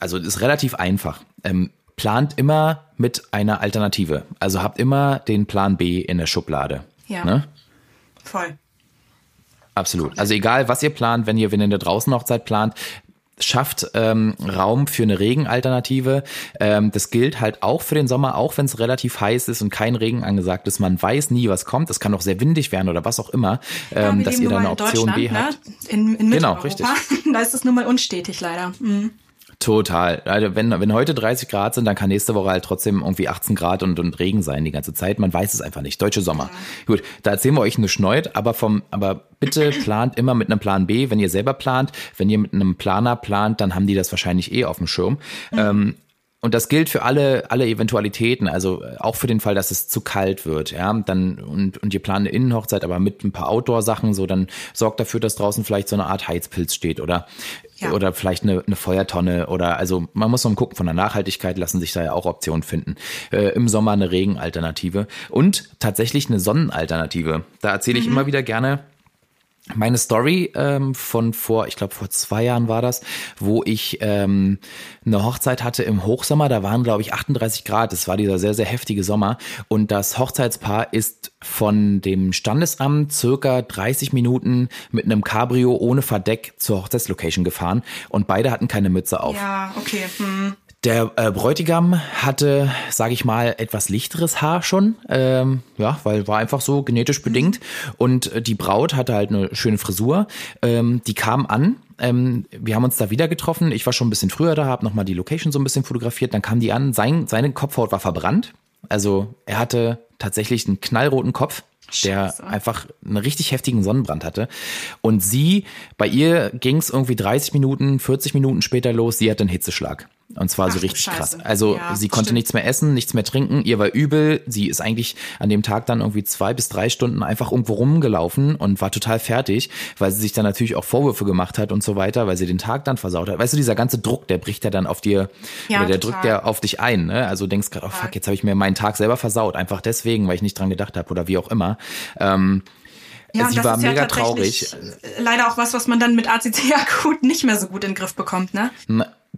also ist relativ einfach. Ähm, plant immer mit einer Alternative. Also habt immer den Plan B in der Schublade. Ja. Ne? Voll. Absolut. Also egal, was ihr plant, wenn ihr, wenn ihr eine draußen Hochzeit plant, schafft ähm, Raum für eine Regenalternative. Ähm, das gilt halt auch für den Sommer, auch wenn es relativ heiß ist und kein Regen angesagt ist. Man weiß nie, was kommt. Es kann auch sehr windig werden oder was auch immer, ähm, dass ihr da eine Option B ne? habt. In, in genau, richtig. da ist es nun mal unstetig leider. Mhm. Total. Also wenn, wenn heute 30 Grad sind, dann kann nächste Woche halt trotzdem irgendwie 18 Grad und, und Regen sein die ganze Zeit. Man weiß es einfach nicht. Deutsche Sommer. Ja. Gut, da erzählen wir euch eine Schneut, aber vom, aber bitte plant immer mit einem Plan B, wenn ihr selber plant. Wenn ihr mit einem Planer plant, dann haben die das wahrscheinlich eh auf dem Schirm. Mhm. Ähm, und das gilt für alle, alle Eventualitäten, also auch für den Fall, dass es zu kalt wird, ja, dann, und, und ihr plant eine Innenhochzeit, aber mit ein paar Outdoor-Sachen, so, dann sorgt dafür, dass draußen vielleicht so eine Art Heizpilz steht oder, ja. oder vielleicht eine, eine Feuertonne oder, also man muss noch gucken, von der Nachhaltigkeit lassen sich da ja auch Optionen finden. Äh, Im Sommer eine Regenalternative und tatsächlich eine Sonnenalternative. Da erzähle ich mhm. immer wieder gerne, meine Story ähm, von vor, ich glaube vor zwei Jahren war das, wo ich ähm, eine Hochzeit hatte im Hochsommer. Da waren glaube ich 38 Grad. Das war dieser sehr sehr heftige Sommer und das Hochzeitspaar ist von dem Standesamt circa 30 Minuten mit einem Cabrio ohne Verdeck zur Hochzeitslocation gefahren und beide hatten keine Mütze auf. Ja, okay. Hm. Der äh, Bräutigam hatte, sage ich mal, etwas lichteres Haar schon, ähm, ja, weil war einfach so genetisch bedingt. Und äh, die Braut hatte halt eine schöne Frisur. Ähm, die kam an. Ähm, wir haben uns da wieder getroffen. Ich war schon ein bisschen früher da, habe nochmal die Location so ein bisschen fotografiert. Dann kam die an. Sein, seine Kopfhaut war verbrannt. Also er hatte tatsächlich einen knallroten Kopf der Scheiße. einfach einen richtig heftigen Sonnenbrand hatte. Und sie, bei ihr ging es irgendwie 30 Minuten, 40 Minuten später los, sie hatte einen Hitzeschlag. Und zwar Ach, so richtig krass. Also ja, sie konnte stimmt. nichts mehr essen, nichts mehr trinken, ihr war übel. Sie ist eigentlich an dem Tag dann irgendwie zwei bis drei Stunden einfach irgendwo rumgelaufen und war total fertig, weil sie sich dann natürlich auch Vorwürfe gemacht hat und so weiter, weil sie den Tag dann versaut hat. Weißt du, dieser ganze Druck, der bricht ja dann auf dir, ja, oder der total. drückt ja auf dich ein. Ne? Also denkst gerade, oh fuck, jetzt habe ich mir meinen Tag selber versaut. Einfach deswegen, weil ich nicht dran gedacht habe oder wie auch immer. Ähm, ja, sie war mega ja traurig. Leider auch was, was man dann mit ACC akut nicht mehr so gut in den Griff bekommt, ne?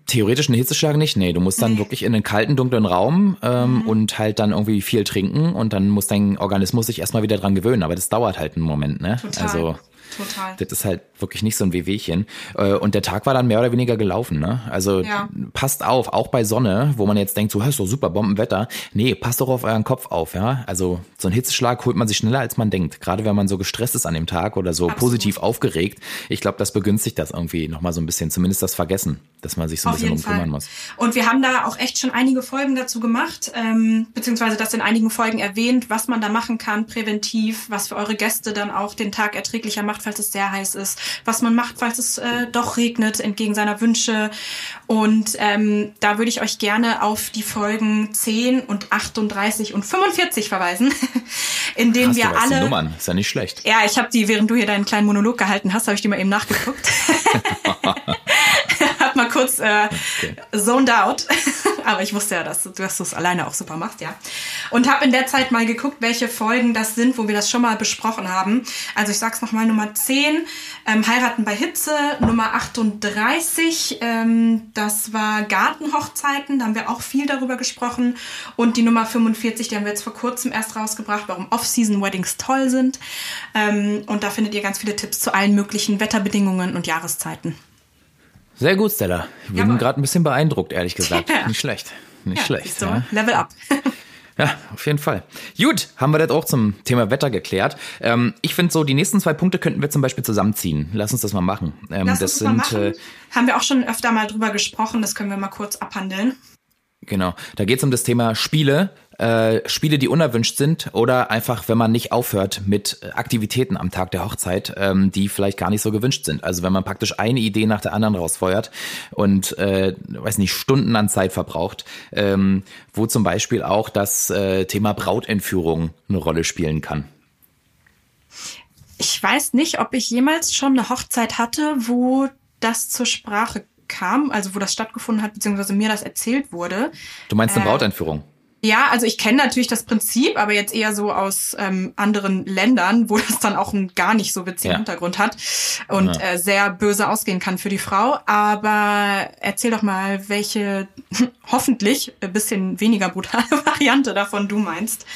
Theoretisch eine Hitzeschlag nicht, nee. Du musst dann nee. wirklich in einen kalten, dunklen Raum ähm, mhm. und halt dann irgendwie viel trinken und dann muss dein Organismus sich erstmal wieder dran gewöhnen. Aber das dauert halt einen Moment, ne? Total. Also Total. Das ist halt wirklich nicht so ein Wehwehchen. Äh, und der Tag war dann mehr oder weniger gelaufen. Ne? Also ja. passt auf, auch bei Sonne, wo man jetzt denkt, so, ist doch super, Bombenwetter. Nee, passt doch auf euren Kopf auf. ja. Also so ein Hitzeschlag holt man sich schneller, als man denkt. Gerade wenn man so gestresst ist an dem Tag oder so Absolut. positiv aufgeregt. Ich glaube, das begünstigt das irgendwie nochmal so ein bisschen. Zumindest das Vergessen, dass man sich so ein auf bisschen drum kümmern muss. Und wir haben da auch echt schon einige Folgen dazu gemacht, ähm, beziehungsweise das in einigen Folgen erwähnt, was man da machen kann, präventiv, was für eure Gäste dann auch den Tag erträglicher macht, falls es sehr heiß ist, was man macht, falls es äh, doch regnet, entgegen seiner Wünsche. Und ähm, da würde ich euch gerne auf die Folgen 10 und 38 und 45 verweisen, in denen Krass, wir alle. Die Nummern, ist ja nicht schlecht. Ja, ich habe die, während du hier deinen kleinen Monolog gehalten hast, habe ich die mal eben nachgeguckt. äh, okay. zoned out. Aber ich wusste ja, dass, dass du es alleine auch super machst, ja. Und habe in der Zeit mal geguckt, welche Folgen das sind, wo wir das schon mal besprochen haben. Also ich sag's nochmal, Nummer 10, ähm, Heiraten bei Hitze, Nummer 38, ähm, das war Gartenhochzeiten, da haben wir auch viel darüber gesprochen. Und die Nummer 45, die haben wir jetzt vor kurzem erst rausgebracht, warum Off-Season-Weddings toll sind. Ähm, und da findet ihr ganz viele Tipps zu allen möglichen Wetterbedingungen und Jahreszeiten. Sehr gut, Stella. Ich bin gerade ein bisschen beeindruckt, ehrlich gesagt. Ja. Nicht schlecht. Nicht ja, schlecht. So, ja. Level up. Ja, auf jeden Fall. Gut, haben wir das auch zum Thema Wetter geklärt. Ähm, ich finde so, die nächsten zwei Punkte könnten wir zum Beispiel zusammenziehen. Lass uns das mal machen. Ähm, Lass das uns sind, mal machen. Äh, haben wir auch schon öfter mal drüber gesprochen, das können wir mal kurz abhandeln. Genau, da geht es um das Thema Spiele, äh, Spiele, die unerwünscht sind oder einfach, wenn man nicht aufhört mit Aktivitäten am Tag der Hochzeit, ähm, die vielleicht gar nicht so gewünscht sind. Also wenn man praktisch eine Idee nach der anderen rausfeuert und, äh, weiß nicht, Stunden an Zeit verbraucht, ähm, wo zum Beispiel auch das äh, Thema Brautentführung eine Rolle spielen kann. Ich weiß nicht, ob ich jemals schon eine Hochzeit hatte, wo das zur Sprache kam, also wo das stattgefunden hat, beziehungsweise mir das erzählt wurde. Du meinst eine äh, Brautentführung? Ja, also ich kenne natürlich das Prinzip, aber jetzt eher so aus ähm, anderen Ländern, wo das dann auch einen gar nicht so witzigen ja. Hintergrund hat und ja. äh, sehr böse ausgehen kann für die Frau. Aber erzähl doch mal, welche hoffentlich ein bisschen weniger brutale Variante davon du meinst.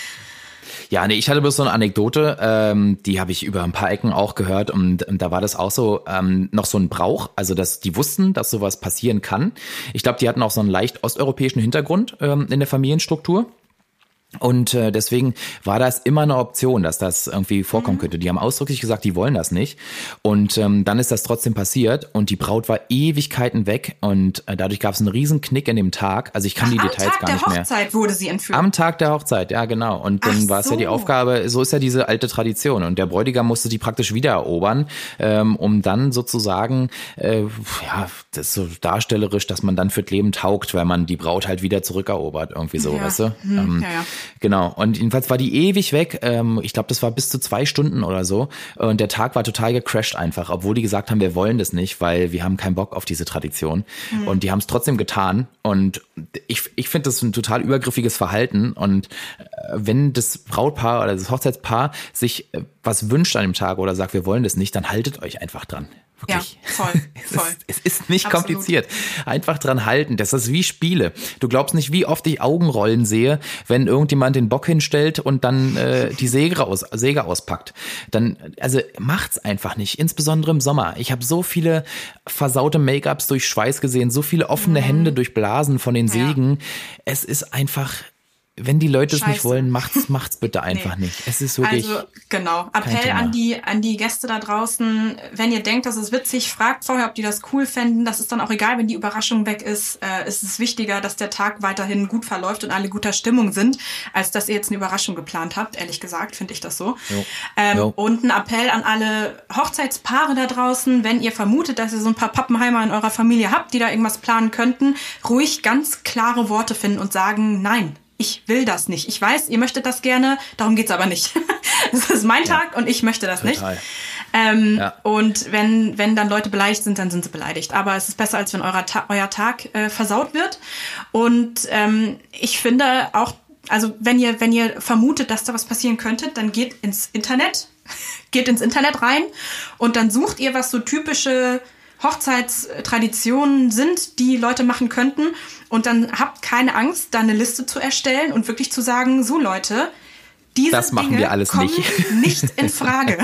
Ja, nee, ich hatte bloß so eine Anekdote, ähm, die habe ich über ein paar Ecken auch gehört und, und da war das auch so ähm, noch so ein Brauch, also dass die wussten, dass sowas passieren kann. Ich glaube, die hatten auch so einen leicht osteuropäischen Hintergrund ähm, in der Familienstruktur. Und äh, deswegen war das immer eine Option, dass das irgendwie vorkommen mhm. könnte. Die haben ausdrücklich gesagt, die wollen das nicht. Und ähm, dann ist das trotzdem passiert und die Braut war Ewigkeiten weg und äh, dadurch gab es einen riesen Knick in dem Tag. Also ich kann Ach, die Details gar nicht mehr. Am Tag der Hochzeit wurde sie entführt. Am Tag der Hochzeit, ja genau. Und dann war es so. ja die Aufgabe, so ist ja diese alte Tradition. Und der Bräutigam musste die praktisch wieder erobern, ähm, um dann sozusagen, äh, ja, das ist so darstellerisch, dass man dann für das Leben taugt, weil man die Braut halt wieder zurückerobert, irgendwie so, ja. weißt du? Hm, ähm, ja, ja. Genau. Und jedenfalls war die ewig weg. Ähm, ich glaube, das war bis zu zwei Stunden oder so. Und der Tag war total gecrashed einfach, obwohl die gesagt haben, wir wollen das nicht, weil wir haben keinen Bock auf diese Tradition. Mhm. Und die haben es trotzdem getan. Und ich, ich finde das ein total übergriffiges Verhalten. Und äh, wenn das Brautpaar oder das Hochzeitspaar sich äh, was wünscht an dem Tag oder sagt, wir wollen das nicht, dann haltet euch einfach dran. Wirklich. Ja, voll, voll. es, ist, es ist nicht Absolut. kompliziert. Einfach dran halten. Das ist wie Spiele. Du glaubst nicht, wie oft ich Augenrollen sehe, wenn irgendjemand den Bock hinstellt und dann äh, die Säge, aus, Säge auspackt. Dann, also macht's einfach nicht. Insbesondere im Sommer. Ich habe so viele versaute Make-ups durch Schweiß gesehen, so viele offene mhm. Hände durch Blasen von den Sägen. Ja. Es ist einfach wenn die Leute Scheiße. es nicht wollen, macht's, macht's bitte einfach nee. nicht. Es ist wirklich. Also, genau. Appell an die, an die Gäste da draußen. Wenn ihr denkt, das ist witzig, fragt vorher, ob die das cool fänden. Das ist dann auch egal, wenn die Überraschung weg ist. Äh, es ist wichtiger, dass der Tag weiterhin gut verläuft und alle guter Stimmung sind, als dass ihr jetzt eine Überraschung geplant habt. Ehrlich gesagt, finde ich das so. Jo. Ähm, jo. Und ein Appell an alle Hochzeitspaare da draußen. Wenn ihr vermutet, dass ihr so ein paar Pappenheimer in eurer Familie habt, die da irgendwas planen könnten, ruhig ganz klare Worte finden und sagen, nein, ich will das nicht. Ich weiß, ihr möchtet das gerne, darum geht's aber nicht. das ist mein ja. Tag und ich möchte das Total. nicht. Ähm, ja. Und wenn, wenn dann Leute beleidigt sind, dann sind sie beleidigt. Aber es ist besser, als wenn euer, Ta euer Tag äh, versaut wird. Und ähm, ich finde auch, also wenn ihr, wenn ihr vermutet, dass da was passieren könnte, dann geht ins Internet, geht ins Internet rein und dann sucht ihr, was so typische Hochzeitstraditionen sind, die Leute machen könnten. Und dann habt keine Angst, da eine Liste zu erstellen und wirklich zu sagen, so Leute, diese das machen Dinge wir alles kommen nicht. nicht in Frage.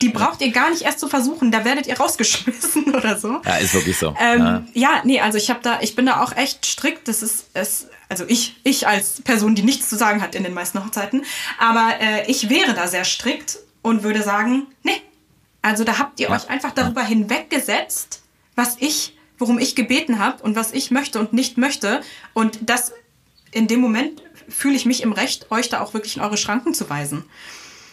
Die braucht ihr gar nicht erst zu versuchen, da werdet ihr rausgeschmissen oder so. Ja, ist wirklich so. Ähm, ja. ja. nee, also ich habe da, ich bin da auch echt strikt. Das ist es, also ich, ich als Person, die nichts zu sagen hat in den meisten Hochzeiten, aber äh, ich wäre da sehr strikt und würde sagen, nee, also da habt ihr ja. euch einfach darüber hinweggesetzt, was ich, worum ich gebeten habe und was ich möchte und nicht möchte. Und das in dem Moment fühle ich mich im Recht, euch da auch wirklich in eure Schranken zu weisen.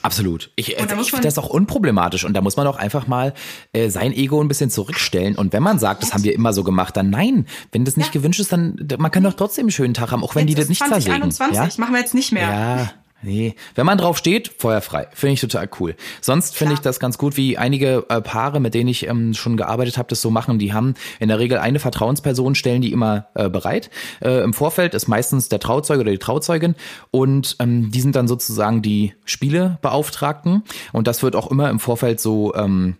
Absolut. Ich, ich finde das auch unproblematisch und da muss man auch einfach mal äh, sein Ego ein bisschen zurückstellen. Und wenn man sagt, das haben wir immer so gemacht, dann nein. Wenn das nicht ja. gewünscht ist, dann man kann doch trotzdem einen schönen Tag haben, auch wenn jetzt die das nicht 2021, zersägen. Ja? machen wir jetzt nicht mehr. Ja, Nee, wenn man drauf steht, feuerfrei. Finde ich total cool. Sonst finde ich das ganz gut, wie einige äh, Paare, mit denen ich ähm, schon gearbeitet habe, das so machen. Die haben in der Regel eine Vertrauensperson, stellen die immer äh, bereit. Äh, Im Vorfeld ist meistens der Trauzeuge oder die Trauzeugin und ähm, die sind dann sozusagen die Spielebeauftragten. Und das wird auch immer im Vorfeld so ähm,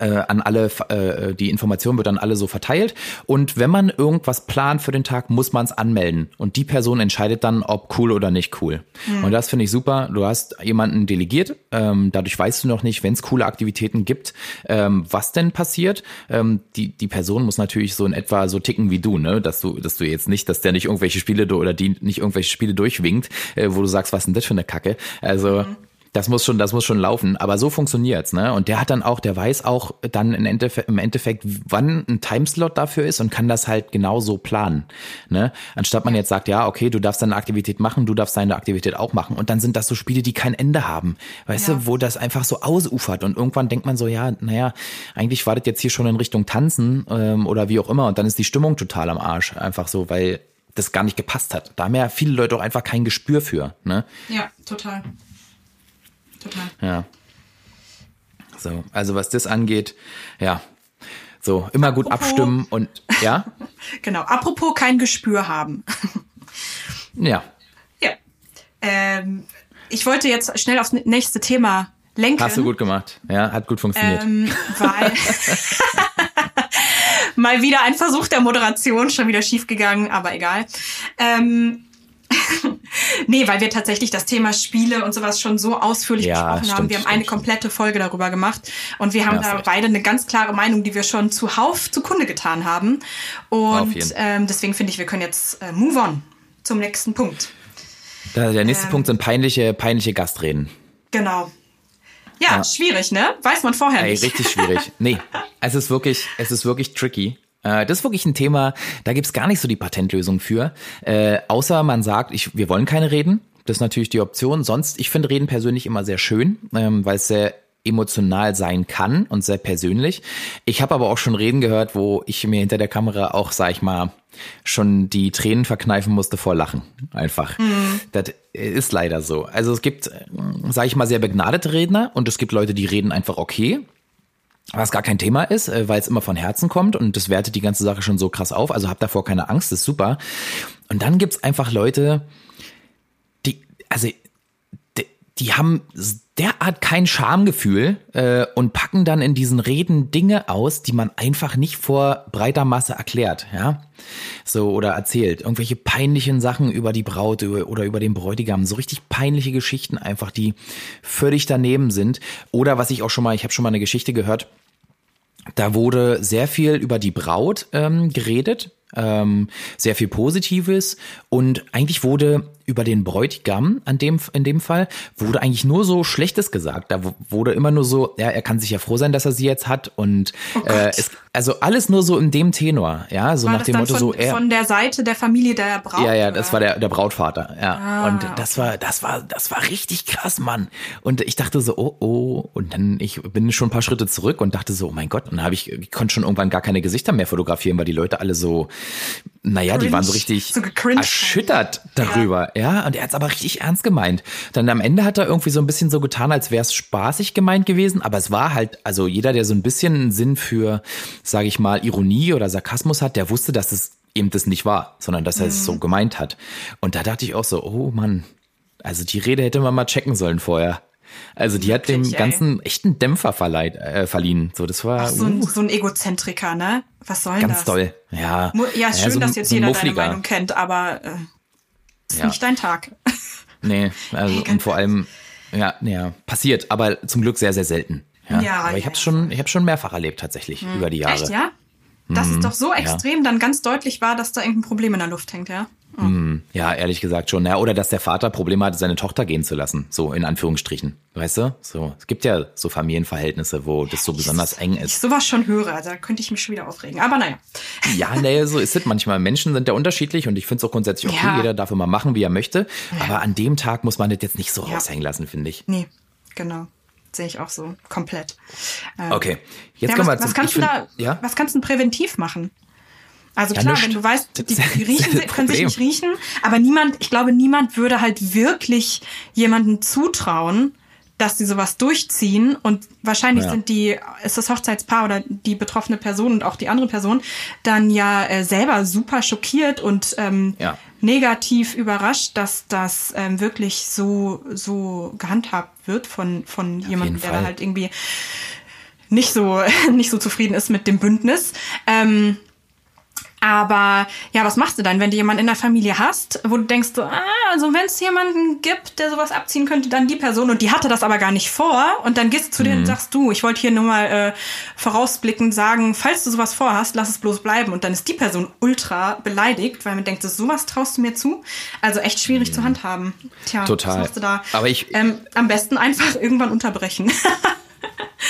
äh, an alle, äh, die Information wird an alle so verteilt. Und wenn man irgendwas plant für den Tag, muss man es anmelden. Und die Person entscheidet dann, ob cool oder nicht cool. Mhm. Und das finde ich super. Du hast jemanden delegiert. Ähm, dadurch weißt du noch nicht, wenn es coole Aktivitäten gibt, ähm, was denn passiert. Ähm, die, die Person muss natürlich so in etwa so ticken wie du, ne? Dass du, dass du jetzt nicht, dass der nicht irgendwelche Spiele oder die nicht irgendwelche Spiele durchwinkt, äh, wo du sagst, was denn das für eine Kacke. Also mhm das muss schon, das muss schon laufen. Aber so funktioniert's, ne? Und der hat dann auch, der weiß auch dann im Endeffekt, im Endeffekt, wann ein Timeslot dafür ist und kann das halt genauso planen, ne? Anstatt man jetzt sagt, ja, okay, du darfst deine Aktivität machen, du darfst deine Aktivität auch machen. Und dann sind das so Spiele, die kein Ende haben. Weißt ja. du, wo das einfach so ausufert. Und irgendwann denkt man so, ja, naja, eigentlich wartet jetzt hier schon in Richtung Tanzen ähm, oder wie auch immer. Und dann ist die Stimmung total am Arsch. Einfach so, weil das gar nicht gepasst hat. Da haben ja viele Leute auch einfach kein Gespür für, ne? Ja, total total. Ja. So, also was das angeht, ja. So, immer apropos, gut abstimmen und ja. genau, apropos kein Gespür haben. ja. Ja. Ähm, ich wollte jetzt schnell aufs nächste Thema lenken. Hast du gut gemacht. Ja, hat gut funktioniert. Ähm, weil mal wieder ein Versuch der Moderation, schon wieder schiefgegangen, aber egal. Ähm, nee, weil wir tatsächlich das Thema Spiele und sowas schon so ausführlich ja, besprochen stimmt, haben. Wir haben eine komplette Folge darüber gemacht und wir haben ja, da beide eine ganz klare Meinung, die wir schon zuhauf zu Kunde getan haben. Und ähm, deswegen finde ich, wir können jetzt äh, move on zum nächsten Punkt. Der nächste ähm, Punkt sind peinliche, peinliche Gastreden. Genau. Ja, ja, schwierig, ne? Weiß man vorher nicht. Ey, richtig schwierig. Nee, es ist wirklich, es ist wirklich tricky. Äh, das ist wirklich ein Thema, da gibt's gar nicht so die Patentlösung für. Äh, außer man sagt, ich, wir wollen keine Reden. Das ist natürlich die Option. Sonst, ich finde Reden persönlich immer sehr schön, ähm, weil es sehr emotional sein kann und sehr persönlich. Ich habe aber auch schon Reden gehört, wo ich mir hinter der Kamera auch, sag ich mal, schon die Tränen verkneifen musste vor Lachen. Einfach. Mhm. Das ist leider so. Also es gibt, sag ich mal, sehr begnadete Redner und es gibt Leute, die reden einfach okay was gar kein Thema ist, äh, weil es immer von Herzen kommt und das wertet die ganze Sache schon so krass auf. Also habt davor keine Angst, ist super. Und dann gibt's einfach Leute, die, also die, haben derart kein Schamgefühl äh, und packen dann in diesen Reden Dinge aus, die man einfach nicht vor breiter Masse erklärt, ja, so oder erzählt. Irgendwelche peinlichen Sachen über die Braut oder über den Bräutigam, so richtig peinliche Geschichten einfach, die völlig daneben sind. Oder was ich auch schon mal, ich habe schon mal eine Geschichte gehört, da wurde sehr viel über die Braut ähm, geredet, ähm, sehr viel Positives und eigentlich wurde über den Bräutigam an dem, in dem Fall wurde eigentlich nur so Schlechtes gesagt. Da wurde immer nur so, ja, er kann sich ja froh sein, dass er sie jetzt hat und oh äh, es, also alles nur so in dem Tenor, ja, so war nach dem Motto von, so er von der Seite der Familie der Braut. Ja, ja, das war der der Brautvater, ja. Ah, und das war das war das war richtig krass, Mann. Und ich dachte so, oh oh und dann ich bin schon ein paar Schritte zurück und dachte so, oh mein Gott, und dann habe ich ich konnte schon irgendwann gar keine Gesichter mehr fotografieren, weil die Leute alle so naja, Cringe, die waren so richtig so erschüttert darüber, ja. ja. Und er hat es aber richtig ernst gemeint. Dann am Ende hat er irgendwie so ein bisschen so getan, als wäre es spaßig gemeint gewesen, aber es war halt, also jeder, der so ein bisschen einen Sinn für, sage ich mal, Ironie oder Sarkasmus hat, der wusste, dass es eben das nicht war, sondern dass er mhm. es so gemeint hat. Und da dachte ich auch so, oh Mann, also die Rede hätte man mal checken sollen vorher. Also die hat dem ey. Ganzen echten Dämpfer verleiht, äh, verliehen. So, das war Ach, so, ein, uh, so ein Egozentriker, ne? Was soll ganz das? Ganz toll, ja. Ja, schön, ja, so, dass jetzt so jeder deine Meinung kennt, aber äh, ist ja. nicht dein Tag. Nee, also und vor allem, ja, ja, passiert, aber zum Glück sehr, sehr selten. Ja, ja aber ich habe schon, ich habe schon mehrfach erlebt tatsächlich hm. über die Jahre. Echt, ja? Dass mhm, es doch so extrem dann ganz deutlich war, dass da irgendein Problem in der Luft hängt, ja? Mhm. Ja, ehrlich gesagt schon. Ja, oder dass der Vater Probleme hatte, seine Tochter gehen zu lassen. So in Anführungsstrichen. Weißt du? So. Es gibt ja so Familienverhältnisse, wo das so besonders eng ist. Ich sowas schon höre, also da könnte ich mich schon wieder aufregen. Aber naja. Ja, naja, so ist es manchmal. Menschen sind ja unterschiedlich und ich finde es auch grundsätzlich okay, ja. jeder darf immer machen, wie er möchte. Ja. Aber an dem Tag muss man das jetzt nicht so ja. raushängen lassen, finde ich. Nee, genau sehe ich auch so komplett. Ähm, okay, jetzt ja, kommen wir was, was kannst du da, ja? was kannst du präventiv machen? Also Ja, klar, nischt. wenn du weißt, die, die riechen, können sich nicht riechen, aber niemand, ich glaube, niemand würde halt wirklich jemanden zutrauen, dass die sowas durchziehen und wahrscheinlich Ja. sind die, ist das Hochzeitspaar oder die betroffene Person und auch die andere Person dann ja äh, selber super schockiert und ähm, Ja. negativ überrascht, dass das ähm, wirklich so, so gehandhabt wird von, von jemandem, der da halt irgendwie nicht so, nicht so zufrieden ist mit dem Bündnis. Ähm, aber ja, was machst du dann, wenn du jemanden in der Familie hast, wo du denkst, so, ah, also wenn es jemanden gibt, der sowas abziehen könnte, dann die Person und die hatte das aber gar nicht vor und dann gehst du zu denen und sagst du, ich wollte hier nur mal äh, vorausblickend sagen, falls du sowas vorhast, lass es bloß bleiben und dann ist die Person ultra beleidigt, weil man denkt, so, sowas traust du mir zu? Also echt schwierig zu handhaben. Tja, Total. was machst du da? Aber ich- ähm, am besten einfach irgendwann unterbrechen.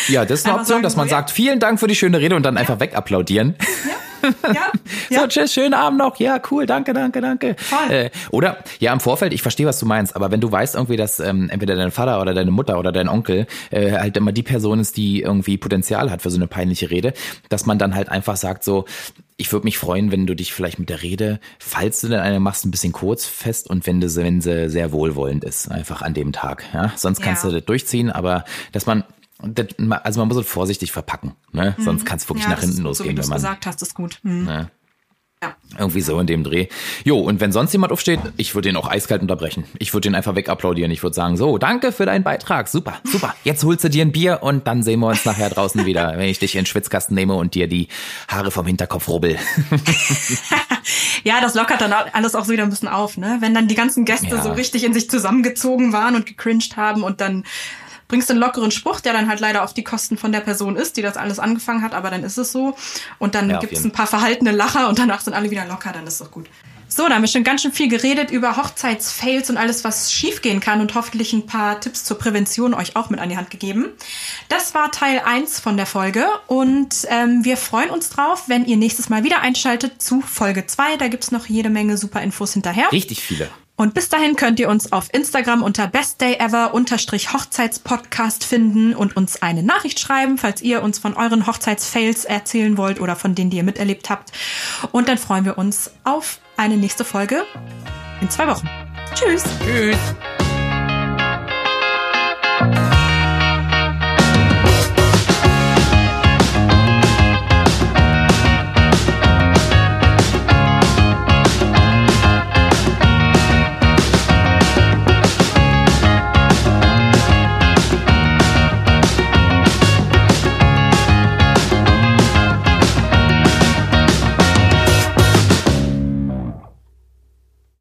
Ja, das ist eine Option, dass man ja. sagt, vielen Dank für die schöne Rede und dann einfach wegapplaudieren. ja, ja. So, tschüss, schönen Abend noch. Ja, cool, danke, danke, danke. Voll. Äh, oder, ja, im Vorfeld, ich verstehe, was du meinst, aber wenn du weißt irgendwie, dass ähm, entweder dein Vater oder deine Mutter oder dein Onkel äh, halt immer die Person ist, die irgendwie Potenzial hat für so eine peinliche Rede, dass man dann halt einfach sagt so, ich würde mich freuen, wenn du dich vielleicht mit der Rede, falls du denn eine machst, ein bisschen kurz fest und wenn, du, sie- wenn sie sehr wohlwollend ist, einfach an dem Tag. Ja? Sonst kannst Ja. du das durchziehen, aber dass man, also man muss es vorsichtig verpacken, ne? sonst kann es wirklich Mhm. Ja, nach hinten ist, so wie losgehen, du wenn es man gesagt hast, ist gut. Hm. Ne? Ja. Irgendwie so in dem Dreh. Jo, und wenn sonst jemand aufsteht, ich würde den auch eiskalt unterbrechen. Ich würde den einfach wegapplaudieren. Ich würde sagen, so, danke für deinen Beitrag. Super, super. Jetzt holst du dir ein Bier und dann sehen wir uns nachher draußen wieder, wenn ich dich in den Schwitzkasten nehme und dir die Haare vom Hinterkopf rubbel. Ja, das lockert dann alles auch so wieder ein bisschen auf, ne? Wenn dann die ganzen Gäste Ja. so richtig in sich zusammengezogen waren und gecringed haben und dann bringst einen lockeren Spruch, der dann halt leider auf die Kosten von der Person ist, die das alles angefangen hat, aber dann ist es so. Und dann Ja, gibt's jeden ein paar verhaltene Lacher und danach sind alle wieder locker, dann ist doch gut. So, da haben wir schon ganz schön viel geredet über Hochzeitsfails und alles, was schiefgehen kann und hoffentlich ein paar Tipps zur Prävention euch auch mit an die Hand gegeben. Das war Teil 1 von der Folge und ähm, wir freuen uns drauf, wenn ihr nächstes Mal wieder einschaltet zu Folge 2. Da gibt's noch jede Menge super Infos hinterher. Richtig viele. Und bis dahin könnt ihr uns auf Instagram unter bestdayever Hochzeitspodcast finden und uns eine Nachricht schreiben, falls ihr uns von euren Hochzeitsfails erzählen wollt oder von denen, die ihr miterlebt habt. Und dann freuen wir uns auf eine nächste Folge in zwei Wochen. Tschüss! Tschüss.